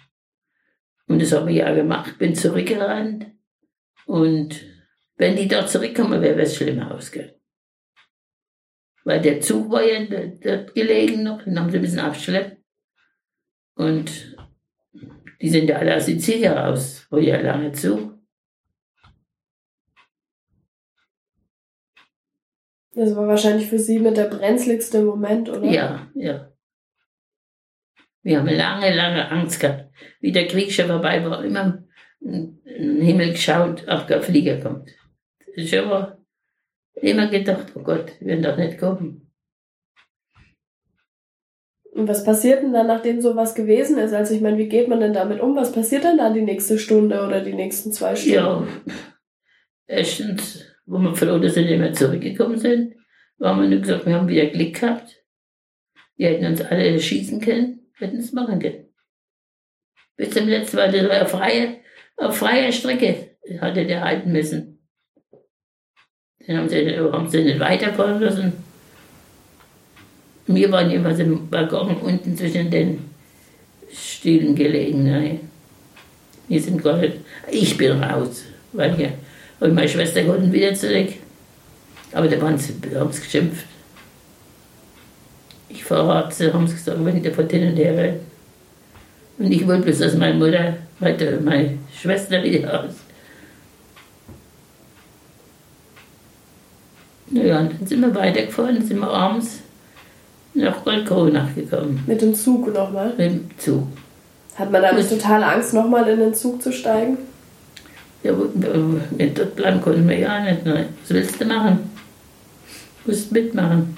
Und das habe ich ja gemacht, bin zurückgerannt. Und wenn die dort zurückkommen, wäre es schlimmer ausgegangen. Weil der Zug war ja dort- gelegen noch, den haben sie ein bisschen abgeschleppt. Und die sind ja alle aus Sizilien raus, war ja lange Zug. Das war wahrscheinlich für Sie mit der brenzligste Moment, oder? Ja, ja. Wir haben lange, lange Angst gehabt. Wie der Krieg schon vorbei war, immer in den Himmel geschaut, ob der Flieger kommt. Ich habe immer gedacht, oh Gott, wir werden doch nicht kommen. Und was passiert denn dann, nachdem sowas gewesen ist? Also ich meine, wie geht man denn damit um? Was passiert denn dann die nächste Stunde oder die nächsten zwei Stunden? Ja, erstens, wo wir froh, dass sie nicht mehr zurückgekommen sind, waren wir nur gesagt, wir haben wieder Glück gehabt. Die hätten uns alle schießen können, hätten es machen können. Bis zum letzten Mal, das war auf freier, auf freier Strecke, hatte der halten müssen. Dann haben sie, haben sie nicht weiterfahren lassen. Wir waren jedenfalls im Waggon unten zwischen den Stühlen gelegen. Ne? Wir sind nicht, ich bin raus, weil wir, und meine Schwester konnten wieder zurück. Aber da waren sie, haben sie geschimpft. ich verrate, haben sie gesagt, wenn ich davon hin und her will. Und ich wollte bloß, dass meine Mutter, meine, meine Schwester wieder aus. Naja, und dann sind wir weitergefahren, dann sind wir abends nach Goldkronach gekommen. Mit dem Zug nochmal? Mit dem Zug. Hat man da nicht total Angst, nochmal in den Zug zu steigen? Ja, nicht dort bleiben konnten wir ja nicht. Nein. Was willst du machen? Du musst mitmachen.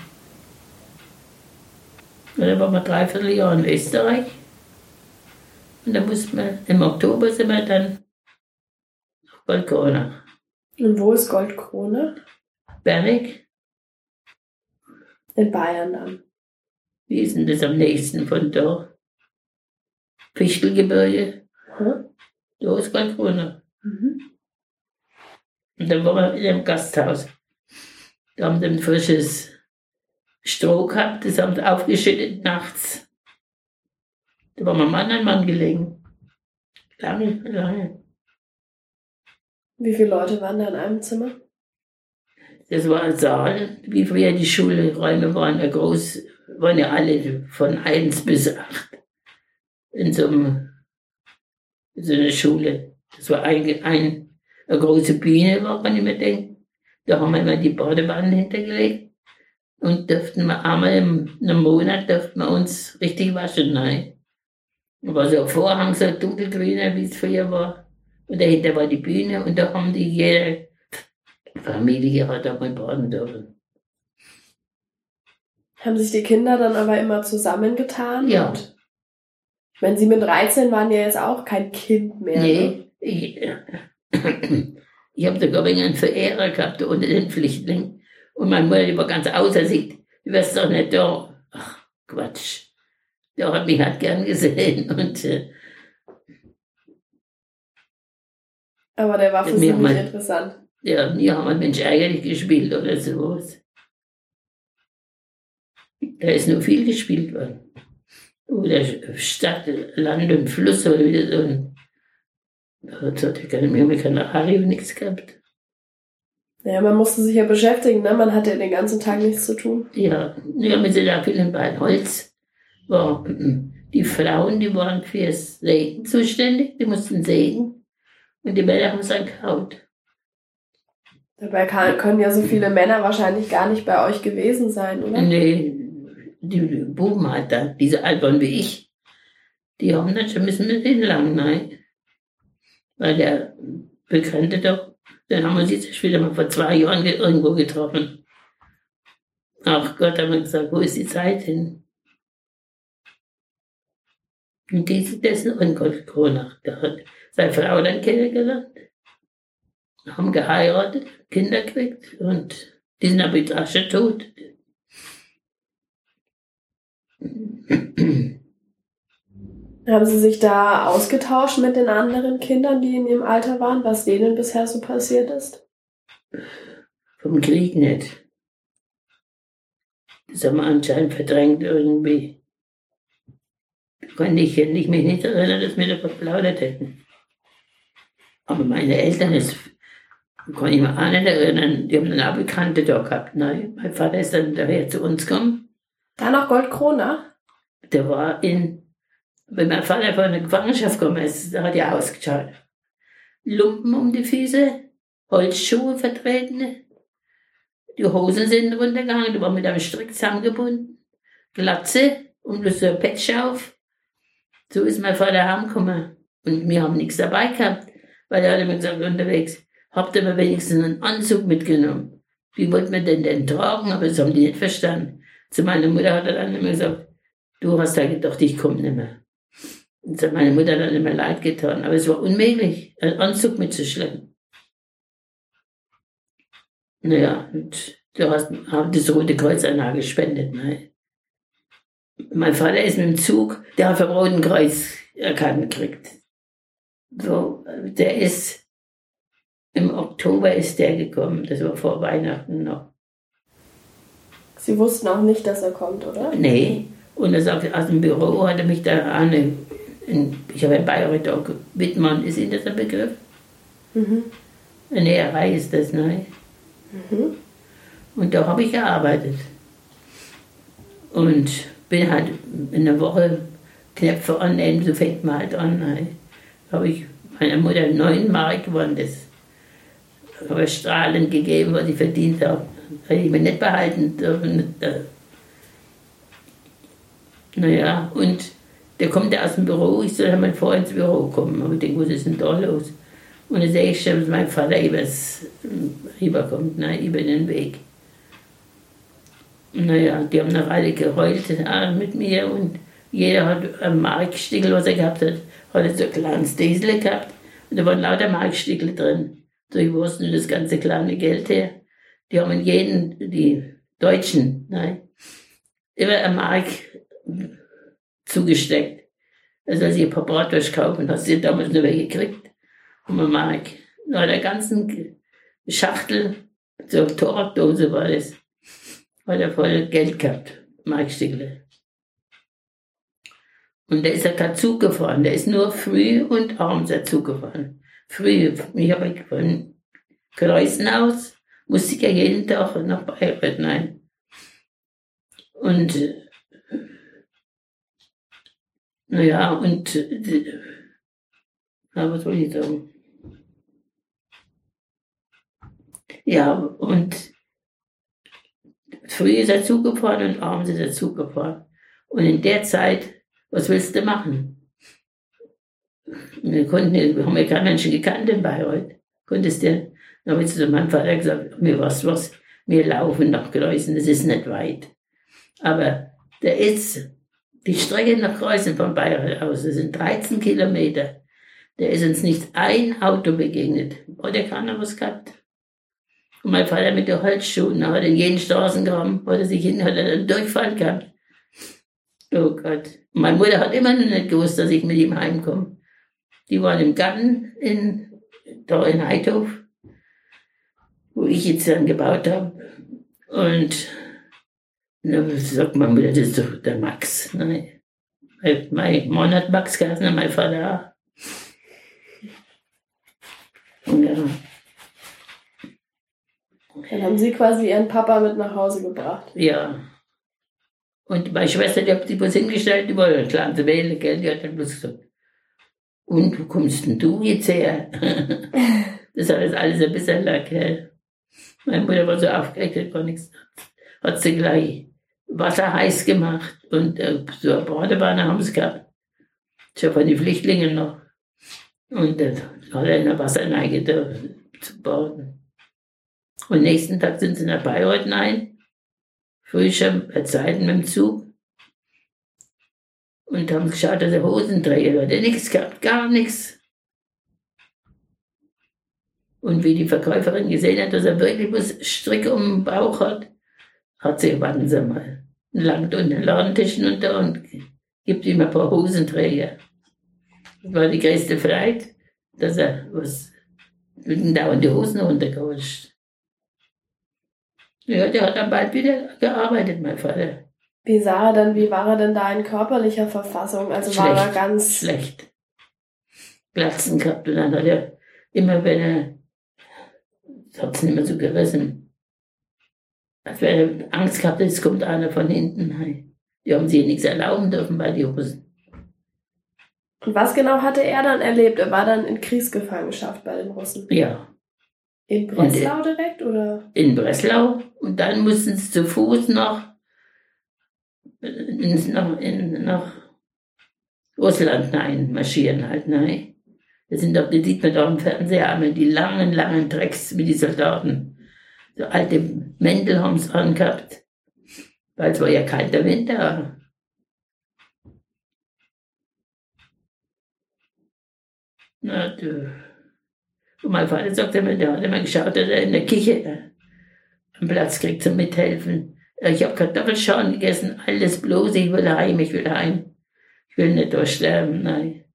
Und dann waren wir dreiviertel Jahr in Österreich. Und dann mussten wir, im Oktober sind wir dann nach Goldkrone. Und wo ist Goldkrone? Berg. In Bayern dann. Wie ist denn das am nächsten von da? Fichtelgebirge. Hm? Da ist Goldkrone. Mhm. Und dann waren wir in einem Gasthaus. Da haben sie ein frisches Stroh gehabt, das haben sie aufgeschüttet nachts. Da war mein Mann ein Mann gelegen. Lange, lange. Wie viele Leute waren da in einem Zimmer? Das war ein Saal, wie früher die Schulräume waren, ja groß, waren ja alle von eins bis acht in so, einem, in so einer Schule. Das war ein, ein, eine große Bühne, war, kann ich mir denken. Da haben wir immer die Badewanne hintergelegt und dürften wir einmal im, einem Monat dürften wir uns richtig waschen. Nein. Da war so ein Vorhang, so dunkelgrüner, wie es früher war. Und dahinter war die Bühne und da haben die jede Familie hat da mal baden dürfen. Haben sich die Kinder dann aber immer zusammengetan? Ja. ich meine, sie mit 13 waren ja jetzt auch kein Kind mehr. Nee. Ne? Ich, ich habe sogar wegen einen Verehrer gehabt unter den Flüchtlingen. Und meine Mutter, war ganz außer sich. Du wirst doch nicht da. Ach, Quatsch. Der hat mich halt gern gesehen. *laughs* Und, äh, Aber der war für sie nicht interessant. Ja, nie haben wir Mensch ärgerlich gespielt oder sowas. Da ist nur viel gespielt worden. Oder Stadt, Land und Fluss oder wieder so ein Jetzt hat ich keine, wir keine Haare und nichts gehabt. Ja, man musste sich ja beschäftigen, ne? Man hatte den ganzen Tag nichts zu tun. Ja, ja wir sind auch viel in Bad Holz. War, die Frauen, die waren fürs Sägen zuständig, die mussten sägen. Und die Männer haben es angehaut. Dabei kann, können ja so viele Männer wahrscheinlich gar nicht bei euch gewesen sein, oder? Nee, die, die Buben halt da, diese Albern wie ich, die haben dann schon müssen mit hinlangen, nein. Weil der Bekannte doch, den haben wir sich wieder mal vor zwei Jahren irgendwo getroffen. Ach Gott, haben wir gesagt, wo ist die Zeit hin? Und diese, dessen Onkel der hat seine Frau dann kennengelernt, haben geheiratet, Kinder gekriegt und die sind aber auch schon tot. Haben Sie sich da ausgetauscht mit den anderen Kindern, die in Ihrem Alter waren, was denen bisher so passiert ist? Vom Krieg nicht. Das haben wir anscheinend verdrängt irgendwie. Kann ich mich nicht erinnern, dass wir da verplaudert hätten. Aber meine Eltern, das kann ich mir auch nicht erinnern, die haben dann auch Bekannte da gehabt. Nein, mein Vater ist dann daher zu uns gekommen. Da noch Goldkrone? Der war in wenn mein Vater von der Gefangenschaft gekommen ist, da hat er ausgeschaut. Lumpen um die Füße, Holzschuhe vertreten, die Hosen sind runtergegangen, die waren mit einem Strick zusammengebunden, Glatze und bloß so ein Patch auf. So ist mein Vater heimgekommen. Und wir haben nichts dabei gehabt, weil er hat immer gesagt, unterwegs, habt ihr mir wenigstens einen Anzug mitgenommen. Wie wollt man denn denn tragen? Aber das haben die nicht verstanden. Zu meiner Mutter hat er dann immer gesagt, du hast ja gedacht, ich komme nicht mehr. Und hat meine Mutter dann immer leid getan. Aber es war unmöglich, einen Anzug mitzuschleppen. Naja, und du hast haben das Rote Kreuz einmal gespendet. Ne? Mein Vater ist mit dem Zug, der hat vom Roten Kreuz erkannt gekriegt. So, der ist, im Oktober ist der gekommen, das war vor Weihnachten noch. Sie wussten auch nicht, dass er kommt, oder? Nee, und sagt, aus dem Büro hat er mich da in, ich habe in Bayreuth auch, Wittmann, ist Ihnen das ein Begriff? Mhm. Eine Näherei ist das, ne? Mhm. Und da habe ich gearbeitet. Und bin halt in der Woche Knöpfe annehmen, so fängt man halt an. Habe ich meiner Mutter neun Mark gewonnen, das habe ich strahlend gegeben, was ich verdient habe. Hätte ich mir nicht behalten dürfen. Naja, und der kommt ja aus dem Büro, ich soll mal vor ins Büro kommen. Aber ich denke, was ist denn da los? Und dann sehe ich schon, dass mein Vater übers, rüberkommt, ne, über den Weg. Naja, die haben eine Weile geheult mit mir und jeder hat einen Markstickel, was er gehabt hat, hat er so ein kleines Diesel gehabt und da waren lauter Markstickel drin. So, ich wusste nur das ganze kleine Geld her. Die haben jeden, die Deutschen, nein, immer eine Mark zugesteckt. Also als ich ein paar Bratwurst kaufen, hast du damals nur welche gekriegt. Um eine Mark. Nach der ganzen Schachtel, so Tortdose war das, hat er voll Geld gehabt, Markstückle. Und da ist er kein Zug gefahren, der ist nur früh und abends der Zug gefahren. Früh, ich habe von Kreuzenhaus, musste ich ja jeden Tag nach Bayreuth rein. Und naja, und na, was soll ich sagen? Ja, und früh ist er Zug gefahren und abends ist er Zug gefahren. Und in der Zeit, was willst du machen? Wir konnten, wir haben ja keinen Menschen gekannt in Bayreuth. Konntest du, dann habe ich zu meinem Vater gesagt, mir was, was, wir laufen nach Kreuzen, das ist nicht weit. Aber der ist die Strecke nach Kreuzen von Bayreuth aus, das sind 13 Kilometer. Da ist uns nicht ein Auto begegnet. Oder keiner was gehabt. Und mein Vater mit den Holzschuhen, hat in jeden Straßengraben, wo er sich hin hat, einen Durchfall gehabt. Oh Gott. Und meine Mutter hat immer noch nicht gewusst, dass ich mit ihm heimkomme. Die waren im Garten in, da in Heidhof, wo ich jetzt dann gebaut habe. Und dann sagt meine Mutter, das ist doch der Max. Nein. Mein Mann hat Max geheißen, mein Vater auch. Ja. Dann haben Sie quasi Ihren Papa mit nach Hause gebracht. Ja. Und meine Schwester, die hat sich bloß hingestellt, die war eine kleine Wähle, gell, die hat dann bloß gesagt, und wo kommst denn du jetzt her? *laughs* das hat jetzt alles ein bisschen lang, gell. Meine Mutter war so aufgeregt, hat gar nichts. Hat sie gleich Wasser heiß gemacht und äh, so eine Badewanne haben sie gehabt. Schon von den Flüchtlingen noch. Und dann hat er in der Wasserneige da zu baden. Und nächsten Tag sind sie nach Bayreuth rein, früh schon bei Zeiten mit dem Zug. Und haben geschaut, dass er Hosenträger hat. Er nichts gehabt, gar nichts. Und wie die Verkäuferin gesehen hat, dass er wirklich was Strick um den Bauch hat, hat sie, warten Sie mal, langt unter den Ladentisch hinunter und gibt ihm ein paar Hosenträger. Das war die größte Freude, dass er was mit den dauernden Hosen runtergerutscht. Ja, der hat dann bald wieder gearbeitet, mein Vater. Wie sah er denn, wie war er denn da in körperlicher Verfassung? Also schlecht, war er ganz. Schlecht. Platzen gehabt und dann hat er immer, wenn er, hat es nicht mehr so gerissen. Er Angst gehabt hat, es kommt einer von hinten. Die haben sich nichts erlauben dürfen bei den Hosen. Und was genau hatte er dann erlebt? Er war dann in Kriegsgefangenschaft bei den Russen. Ja. In Breslau direkt oder? In Breslau. Und dann mussten sie zu Fuß noch in, nach, in, nach Russland nein, marschieren halt, nein. Das sind doch, die sieht man doch im Fernseher die langen, langen Drecks mit die Soldaten. So alte Mäntel haben sie angehabt. Weil es war ja kalter Winter. Na, du. Und mein Vater sagte mir, der hat immer geschaut, dass er in der Küche einen Platz kriegt zum Mithelfen. Ich habe Kartoffelschalen gegessen, alles bloß, ich will heim, ich will heim. Ich will nicht durchsterben, nein.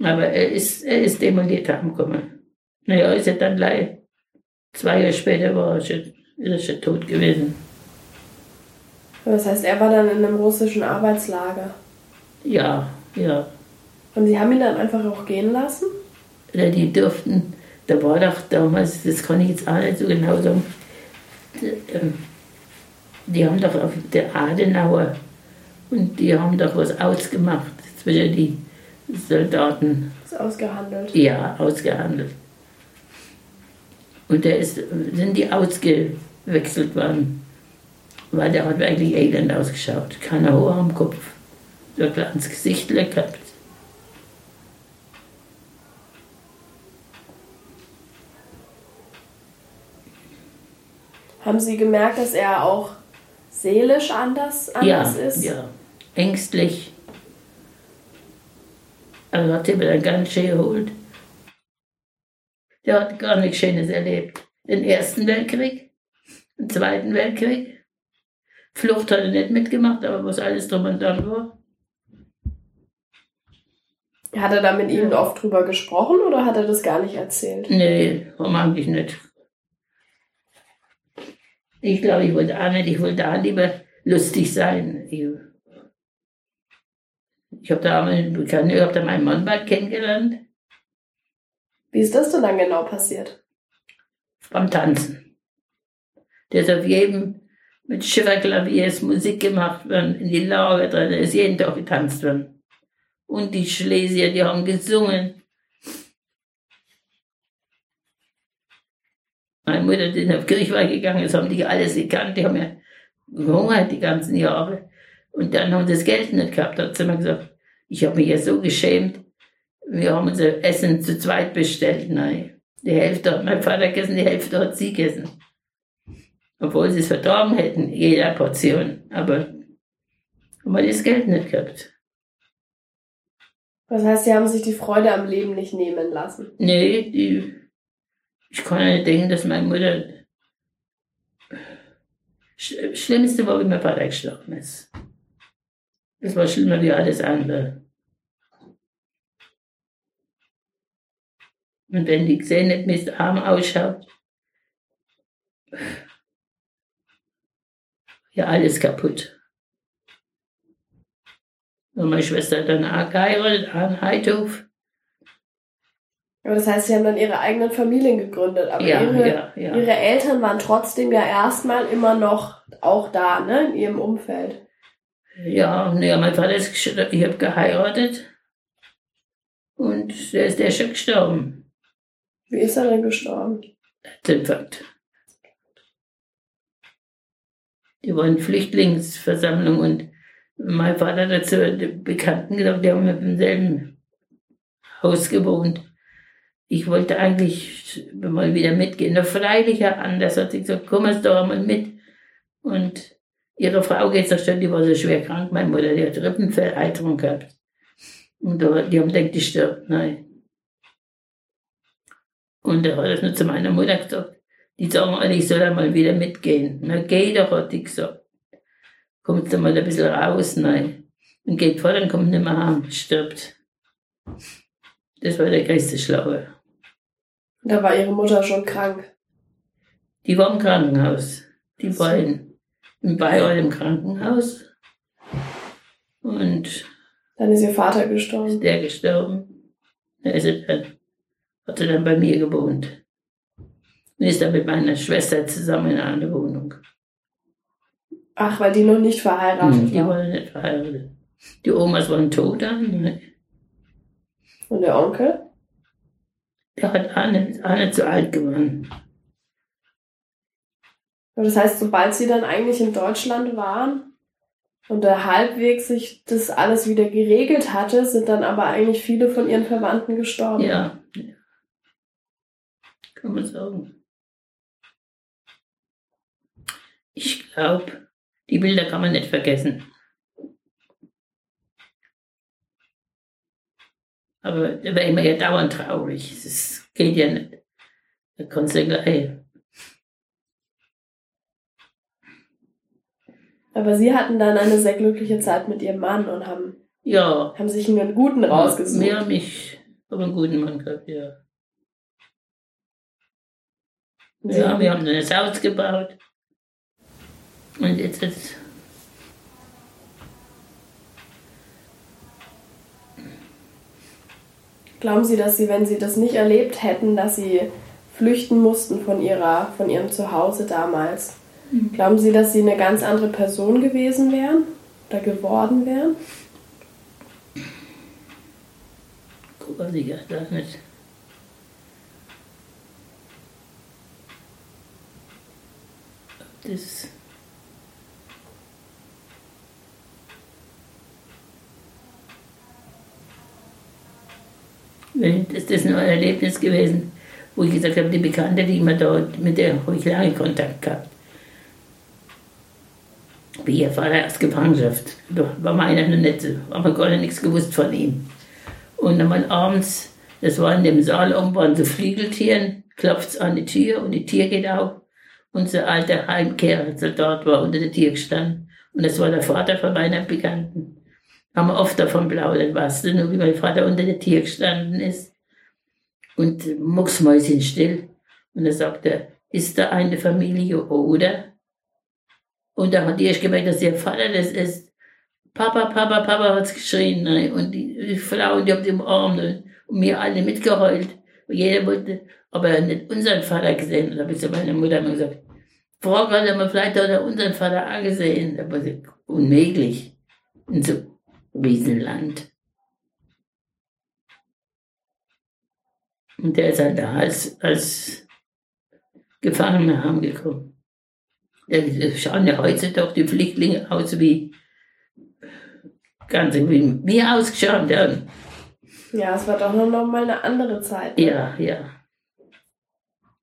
Aber er ist, er ist demoliert heimgekommen. Naja, ist er dann gleich, zwei Jahre später war er schon, ist er schon tot gewesen. Das heißt, er war dann in einem russischen Arbeitslager. Ja, ja. Und Sie haben ihn dann einfach auch gehen lassen? Ja, die durften, da war doch damals, das kann ich jetzt auch nicht so genau sagen, Die haben doch auf der Adenauer und die haben doch was ausgemacht zwischen die Soldaten. Ist ausgehandelt. Ja, ausgehandelt. Und da ist, sind die ausgewechselt worden, weil der hat wirklich elend ausgeschaut. Keine Haare am Kopf. Der hat ans Gesicht gehabt. Haben Sie gemerkt, dass er auch seelisch anders, anders ja, ist? Ja, ängstlich. Also hat sich mir dann ganz schön geholt. Der hat gar nichts Schönes erlebt. Den Ersten Weltkrieg, den Zweiten Weltkrieg. Flucht hat er nicht mitgemacht, aber was alles drum und dran war. Hat er da mit Ihnen oft drüber gesprochen oder hat er das gar nicht erzählt? Nee, warum eigentlich nicht? Ich glaube, ich wollte auch nicht, ich wollte auch lieber lustig sein. Ich, ich habe da, hab da meinen Mann bald kennengelernt Wie ist das denn dann genau passiert? beim Tanzen. Der ist auf jedem mit Schifferklavier ist Musik gemacht worden, in die Lager drin, da ist jeden Tag getanzt worden. Und die Schlesier, die haben gesungen. Meine Mutter, die auf Kirchweih gegangen ist, haben die alles gekannt, die haben ja gehungert die ganzen Jahre. Und dann haben sie das Geld nicht gehabt, hat sie mir gesagt. Ich habe mich ja so geschämt. Wir haben unser Essen zu zweit bestellt. Nein. Die Hälfte hat mein Vater gegessen, die Hälfte hat sie gegessen. Obwohl sie es vertragen hätten, jeder Portion. Aber haben wir das Geld nicht gehabt. Das heißt, Sie haben sich die Freude am Leben nicht nehmen lassen. Nee, die, ich kann ja nicht denken, dass meine Mutter. Sch Schlimmste war, wie mein Vater gestorben ist. Das war schlimmer wie alles andere. Und wenn die gesehen hat, wie es arm ausschaut, ja, alles kaputt. Und meine Schwester hat dann auch geheiratet, an Heidhof. Aber das heißt, Sie haben dann Ihre eigenen Familien gegründet. Aber Ja, Ihre, ja, ja. Ihre Eltern waren trotzdem ja erstmal immer noch auch da, ne, in Ihrem Umfeld. Ja, ja, mein Vater ist ich habe geheiratet. Und der ist der schon gestorben. Wie ist er denn gestorben? Herzinfarkt. Die waren Flüchtlingsversammlung und mein Vater hat dazu Bekannten gesagt, die haben im selben Haus gewohnt. Ich wollte eigentlich mal wieder mitgehen. Na, freilich ja anders hat sie gesagt, komm jetzt doch mal mit. Und ihre Frau geht zur Stadt, die war so schwer krank, meine Mutter, die hat Rippenvereiterung gehabt. Und die haben gedacht, die stirbt. Nein. Und er hat das nur zu meiner Mutter gesagt. Die sagen alle, ich soll da mal wieder mitgehen. Na, geh doch, hat die gesagt. Kommt da mal ein bisschen raus, nein. Und geht vor, dann kommt nicht mehr heim, stirbt. Das war der größte Schlaue. Da war Ihre Mutter schon krank. Die war im Krankenhaus. Die war in, in Bayreuth im Krankenhaus. Und Dann ist Ihr Vater ist gestorben. der gestorben. Er ist dann, hat er dann bei mir gewohnt. Und ist dann mit meiner Schwester zusammen in einer Wohnung. Ach, weil die noch nicht verheiratet Die war. waren nicht verheiratet. Die Omas waren tot dann. Und der Onkel? Der hat nicht so alt geworden. Das heißt, sobald Sie dann eigentlich in Deutschland waren und da halbwegs sich das alles wieder geregelt hatte, sind dann aber eigentlich viele von Ihren Verwandten gestorben. Ja. Ja. Kann man sagen. Ich glaube, die Bilder kann man nicht vergessen. Aber da wäre ich mir ja dauernd traurig. Das geht ja nicht. Da kannst du gleich. Aber Sie hatten dann eine sehr glückliche Zeit mit Ihrem Mann und haben, Ja. haben sich einen guten rausgesucht. Wir haben mich aber einen guten Mann gehabt, ja. Und Sie Ja, wir haben das Haus gebaut. Und jetzt ist Glauben Sie, dass Sie, wenn Sie das nicht erlebt hätten, dass Sie flüchten mussten von ihrer, von ihrem Zuhause damals, Mhm. Glauben Sie, dass Sie eine ganz andere Person gewesen wären oder geworden wären? Weiß ich gar nicht. Das das ist ein Erlebnis gewesen, wo ich gesagt habe, die Bekannte, die immer dort, mit der habe ich lange Kontakt gehabt. Wie ihr Vater aus Gefangenschaft. Da war meiner noch nicht, aber gar nichts gewusst von ihm. Und dann abends, das war in dem Saal oben, waren so Flügeltieren, klopft es an die Tür und die Tür geht auf. Unser alter Heimkehrer, Soldat, war unter der Tür gestanden. Und das war der Vater von meiner Bekannten haben wir oft davon plaudert, was nur wie mein Vater unter der Tür gestanden ist und mucksmäuschen still. Und er sagte, ist da eine Familie oder? Und da hat erst gemerkt, dass ihr Vater das ist. Papa, Papa, Papa hat's geschrien. Ne? Und die, die Frau, die hat im Arm ne? und mir alle mitgeheult. Jeder wollte, aber nicht unseren Vater gesehen. Und da habe ich zu meiner Mutter immer gesagt, Frau hat er mal vielleicht hat er unseren Vater angesehen. Aber unmöglich. Und so Riesenland. Und der ist halt da als, als Gefangener heimgekommen. Da schauen ja heute doch die Flüchtlinge aus wie ganz wie wir ausgeschaut haben. Ja, es war doch noch mal eine andere Zeit. Ne? Ja, ja.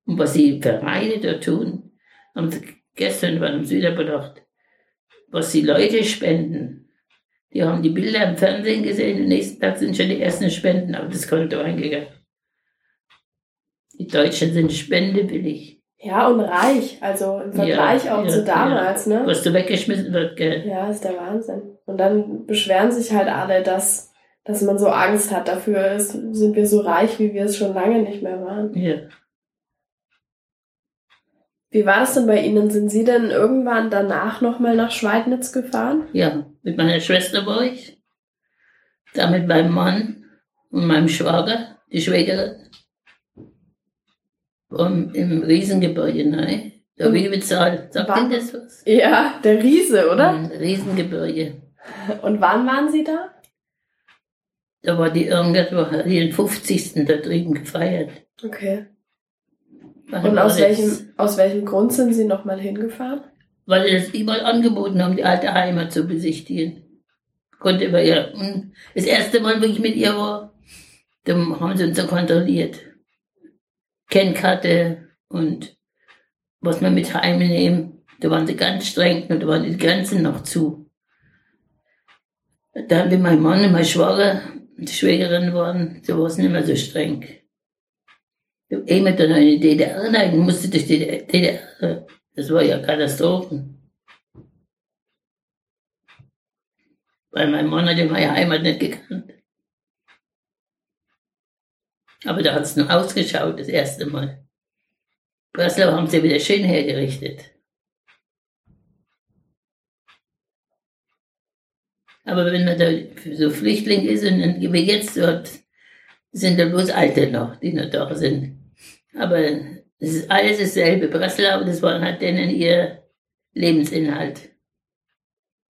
Und was die Vereine da tun, haben sie gestern waren sie wieder bedacht, was die Leute spenden. Die haben die Bilder im Fernsehen gesehen, am nächsten Tag sind schon die ersten Spenden auf das Konto eingegangen. Die Deutschen sind spendewillig. Ja, und reich, also im Vergleich ja, auch ja, zu damals, ja. ne? Was du weggeschmissen wird, gell? Ja, ist der Wahnsinn. Und dann beschweren sich halt alle, dass, dass man so Angst hat dafür, ist, sind wir so reich, wie wir es schon lange nicht mehr waren. Ja. Wie war das denn bei Ihnen? Sind Sie denn irgendwann danach nochmal nach Schweidnitz gefahren? Ja, mit meiner Schwester war ich. Da mit meinem Mann und meinem Schwager, die Schwägerin. Und Im Riesengebäude, nein. Der Wiebezahl, sagt Ihnen das was? Ja, der Riese, oder? Ein Riesengebirge. Und wann waren Sie da? Da war die irgendwann den 50. da drüben gefeiert. Okay. Und aus welchem, aus welchem Grund sind Sie nochmal hingefahren? Weil sie das überall angeboten haben, die alte Heimat zu besichtigen. Konnte über ihr. Und das erste Mal, wo ich mit ihr war, da haben sie uns so kontrolliert. Kennkarte und was wir mit heimnehmen. Da waren sie ganz streng und da waren die Grenzen noch zu. Da haben wir mein Mann und mein Schwager, Schwägerin waren, da war es nicht mehr so streng. Jemand dann eine DDR neigen musste durch die DDR. Das war ja Katastrophen. Weil mein Mann hat ja meine Heimat nicht gekannt. Aber da hat es noch ausgeschaut, das erste Mal. Breslau haben sie wieder schön hergerichtet. Aber wenn man da so Flüchtling ist und dann wie jetzt dort, sind da bloß Alte noch, die noch da sind. Aber es ist alles dasselbe. Breslau, das war halt denen ihr Lebensinhalt.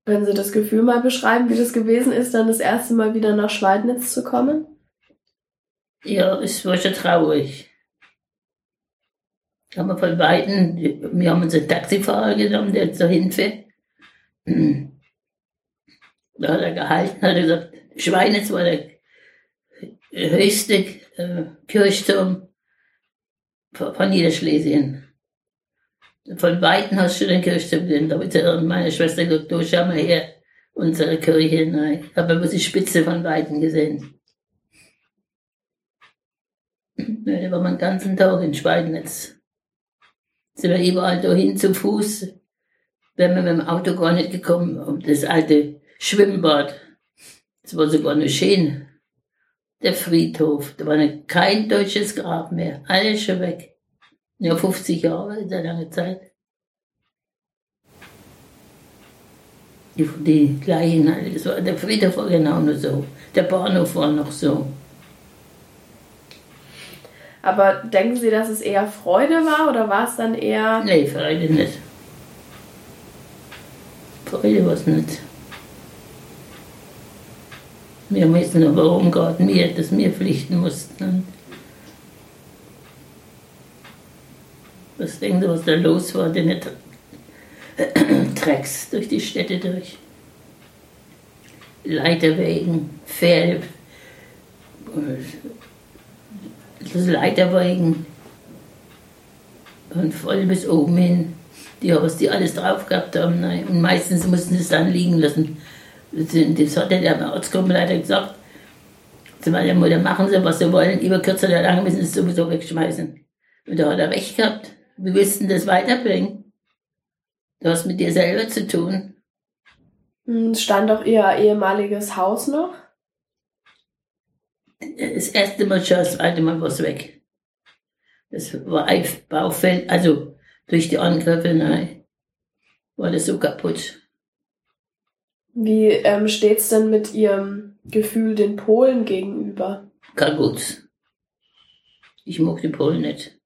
Können Sie das Gefühl mal beschreiben, wie das gewesen ist, dann das erste Mal wieder nach Schweidnitz zu kommen? Ja, es war schon traurig. Haben wir von Weitem, wir haben uns einen Taxifahrer genommen, der zur Hilfe. Da hat er gehalten, hat er gesagt, Schweinitz war der höchste äh, Kirchturm von Niederschlesien. Von Weitem hast du den Kirchturm gesehen. Da hat meine Schwester gesagt, du schau mal her, unsere Kirche. Nein, ich habe bloß die Spitze von Weitem gesehen. Da war man den ganzen Tag in Schweidnitz. Sind wir überall dahin zu Fuß. Wären wir mit dem Auto gar nicht gekommen. Um das alte Schwimmbad. Das war sogar noch schön der Friedhof. Da war kein deutsches Grab mehr. Alles schon weg. Ja, 50 Jahre ist eine lange Zeit. Die, die gleichen, das war, der Friedhof war genau nur so. Der Bahnhof war noch so. Aber denken Sie, dass es eher Freude war oder war es dann eher. Nee, Freude nicht. heute was nicht. Wir wissen aber, warum gerade wir, dass wir pflichten mussten. Was denkt ihr, was da los war, denn *clears throat* Drecks durch die Städte durch? Leiterwegen, Pferde, das Leiterwegen und voll bis oben hin. Die, was die alles drauf gehabt haben. Und meistens mussten sie es dann liegen lassen. Das hat der Ortsgruppenleiter gesagt. Zu meiner Mutter, machen Sie, was Sie wollen, über kürzer oder lang müssen Sie es sowieso wegschmeißen. Und da hat er recht gehabt. Wir willst das weiterbringen? Du hast mit dir selber zu tun. Hm, stand auch Ihr ehemaliges Haus noch? Das erste Mal schon, das zweite Mal war es weg. Das war ein Baufeld, also durch die Angriffe, nein, war das so kaputt. Wie ähm, steht's denn mit Ihrem Gefühl den Polen gegenüber? Gar gut. Ich mag die Polen nicht.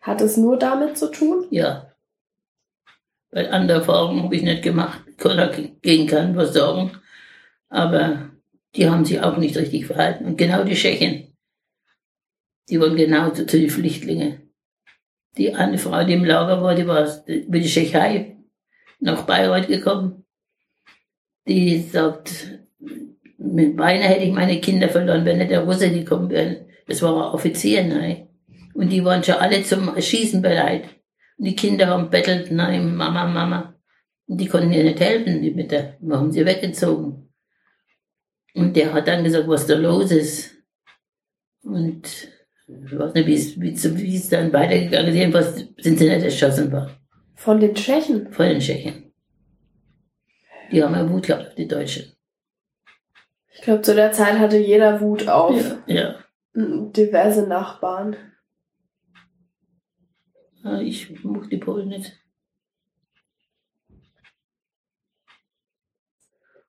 Hat es nur damit zu tun? Ja. Weil andere Erfahrungen habe ich nicht gemacht. Kann gegen keinen was sagen. Aber die haben sich auch nicht richtig verhalten. Und genau die Tschechen, die waren genau zu den Flüchtlingen. Die eine Frau, die im Lager war, die war über die Tschechei nach Bayreuth gekommen. Die sagt, mit beinahe hätte ich meine Kinder verloren, wenn nicht der Russe gekommen wäre. Das war ein Offizier, nein. Und die waren schon alle zum Schießen bereit. Und die Kinder haben bettelt, nein, Mama, Mama. Und die konnten ihr nicht helfen, die Mütter. Wir haben sie weggezogen. Und der hat dann gesagt, was da los ist. Und ich weiß nicht, wie es, wie, wie es dann weitergegangen ist. Jedenfalls sind sie nicht erschossen worden. Von den Tschechen? Von den Tschechen. Die haben ja Wut gehabt auf die Deutschen. Ich glaube, zu der Zeit hatte jeder Wut auf Ja, ja. diverse Nachbarn. Ah, Ich mag die Polen nicht.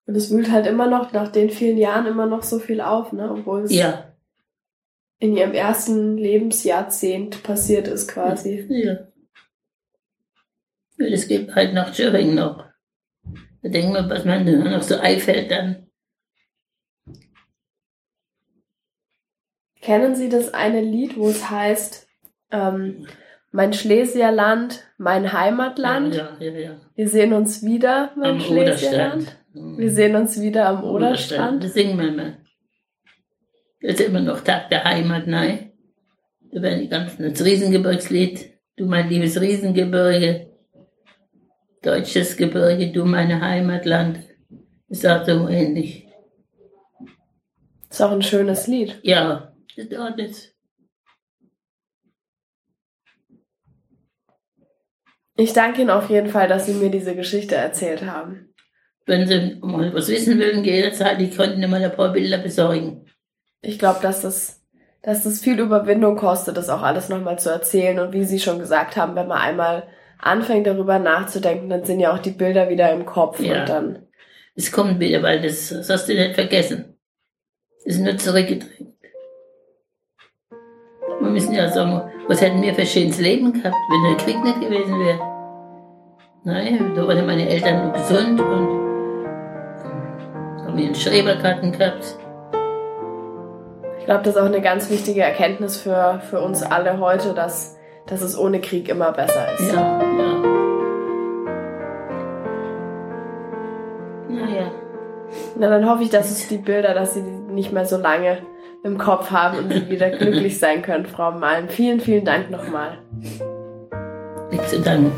Und es wühlt halt immer noch nach den vielen Jahren immer noch so viel auf, ne? Obwohl es Ja, in ihrem ersten Lebensjahrzehnt passiert ist quasi. ja. Das geht halt nach Thüringen noch. Da denken wir, was man da noch so einfällt dann. Kennen Sie das eine Lied, wo es heißt, ähm, mein Schlesierland, mein Heimatland? Ja, ja, ja. Wir sehen uns wieder, mein Am Schlesierland. Oderstrand. Wir sehen uns wieder am Oderstrand. Das singen wir immer. Das ist immer noch Tag der Heimat, nein. Da werden die ganzen, das Riesengebirgslied. Du mein liebes Riesengebirge. Deutsches Gebirge, du meine Heimatland. Ist auch so ähnlich. Ist auch ein schönes Lied. Ja, das nicht. Ich danke Ihnen auf jeden Fall, dass Sie mir diese Geschichte erzählt haben. Wenn Sie mal was wissen wollen, jederzeit, ich konnte Ihnen mal ein paar Bilder besorgen. Ich glaube, dass das, dass das viel Überwindung kostet, das auch alles nochmal zu erzählen. Und wie Sie schon gesagt haben, wenn man einmal anfängt darüber nachzudenken, dann sind ja auch die Bilder wieder im Kopf Ja. und dann. Es kommt wieder, weil das, das hast du nicht vergessen. Es ist nur zurückgedrängt. Wir müssen ja sagen, was hätten wir für ein schönes Leben gehabt, wenn der Krieg nicht gewesen wäre. Nein, da waren meine Eltern noch gesund und haben ihren Schrebergarten gehabt. Ich glaube, das ist auch eine ganz wichtige Erkenntnis für, für uns alle heute, dass, dass es ohne Krieg immer besser ist. Ja, ja. Naja, Na, dann hoffe ich, dass es die Bilder, dass Sie die nicht mehr so lange im Kopf haben und Sie wieder glücklich sein können, Frau Malm. Vielen, vielen Dank nochmal. nichts zu danken.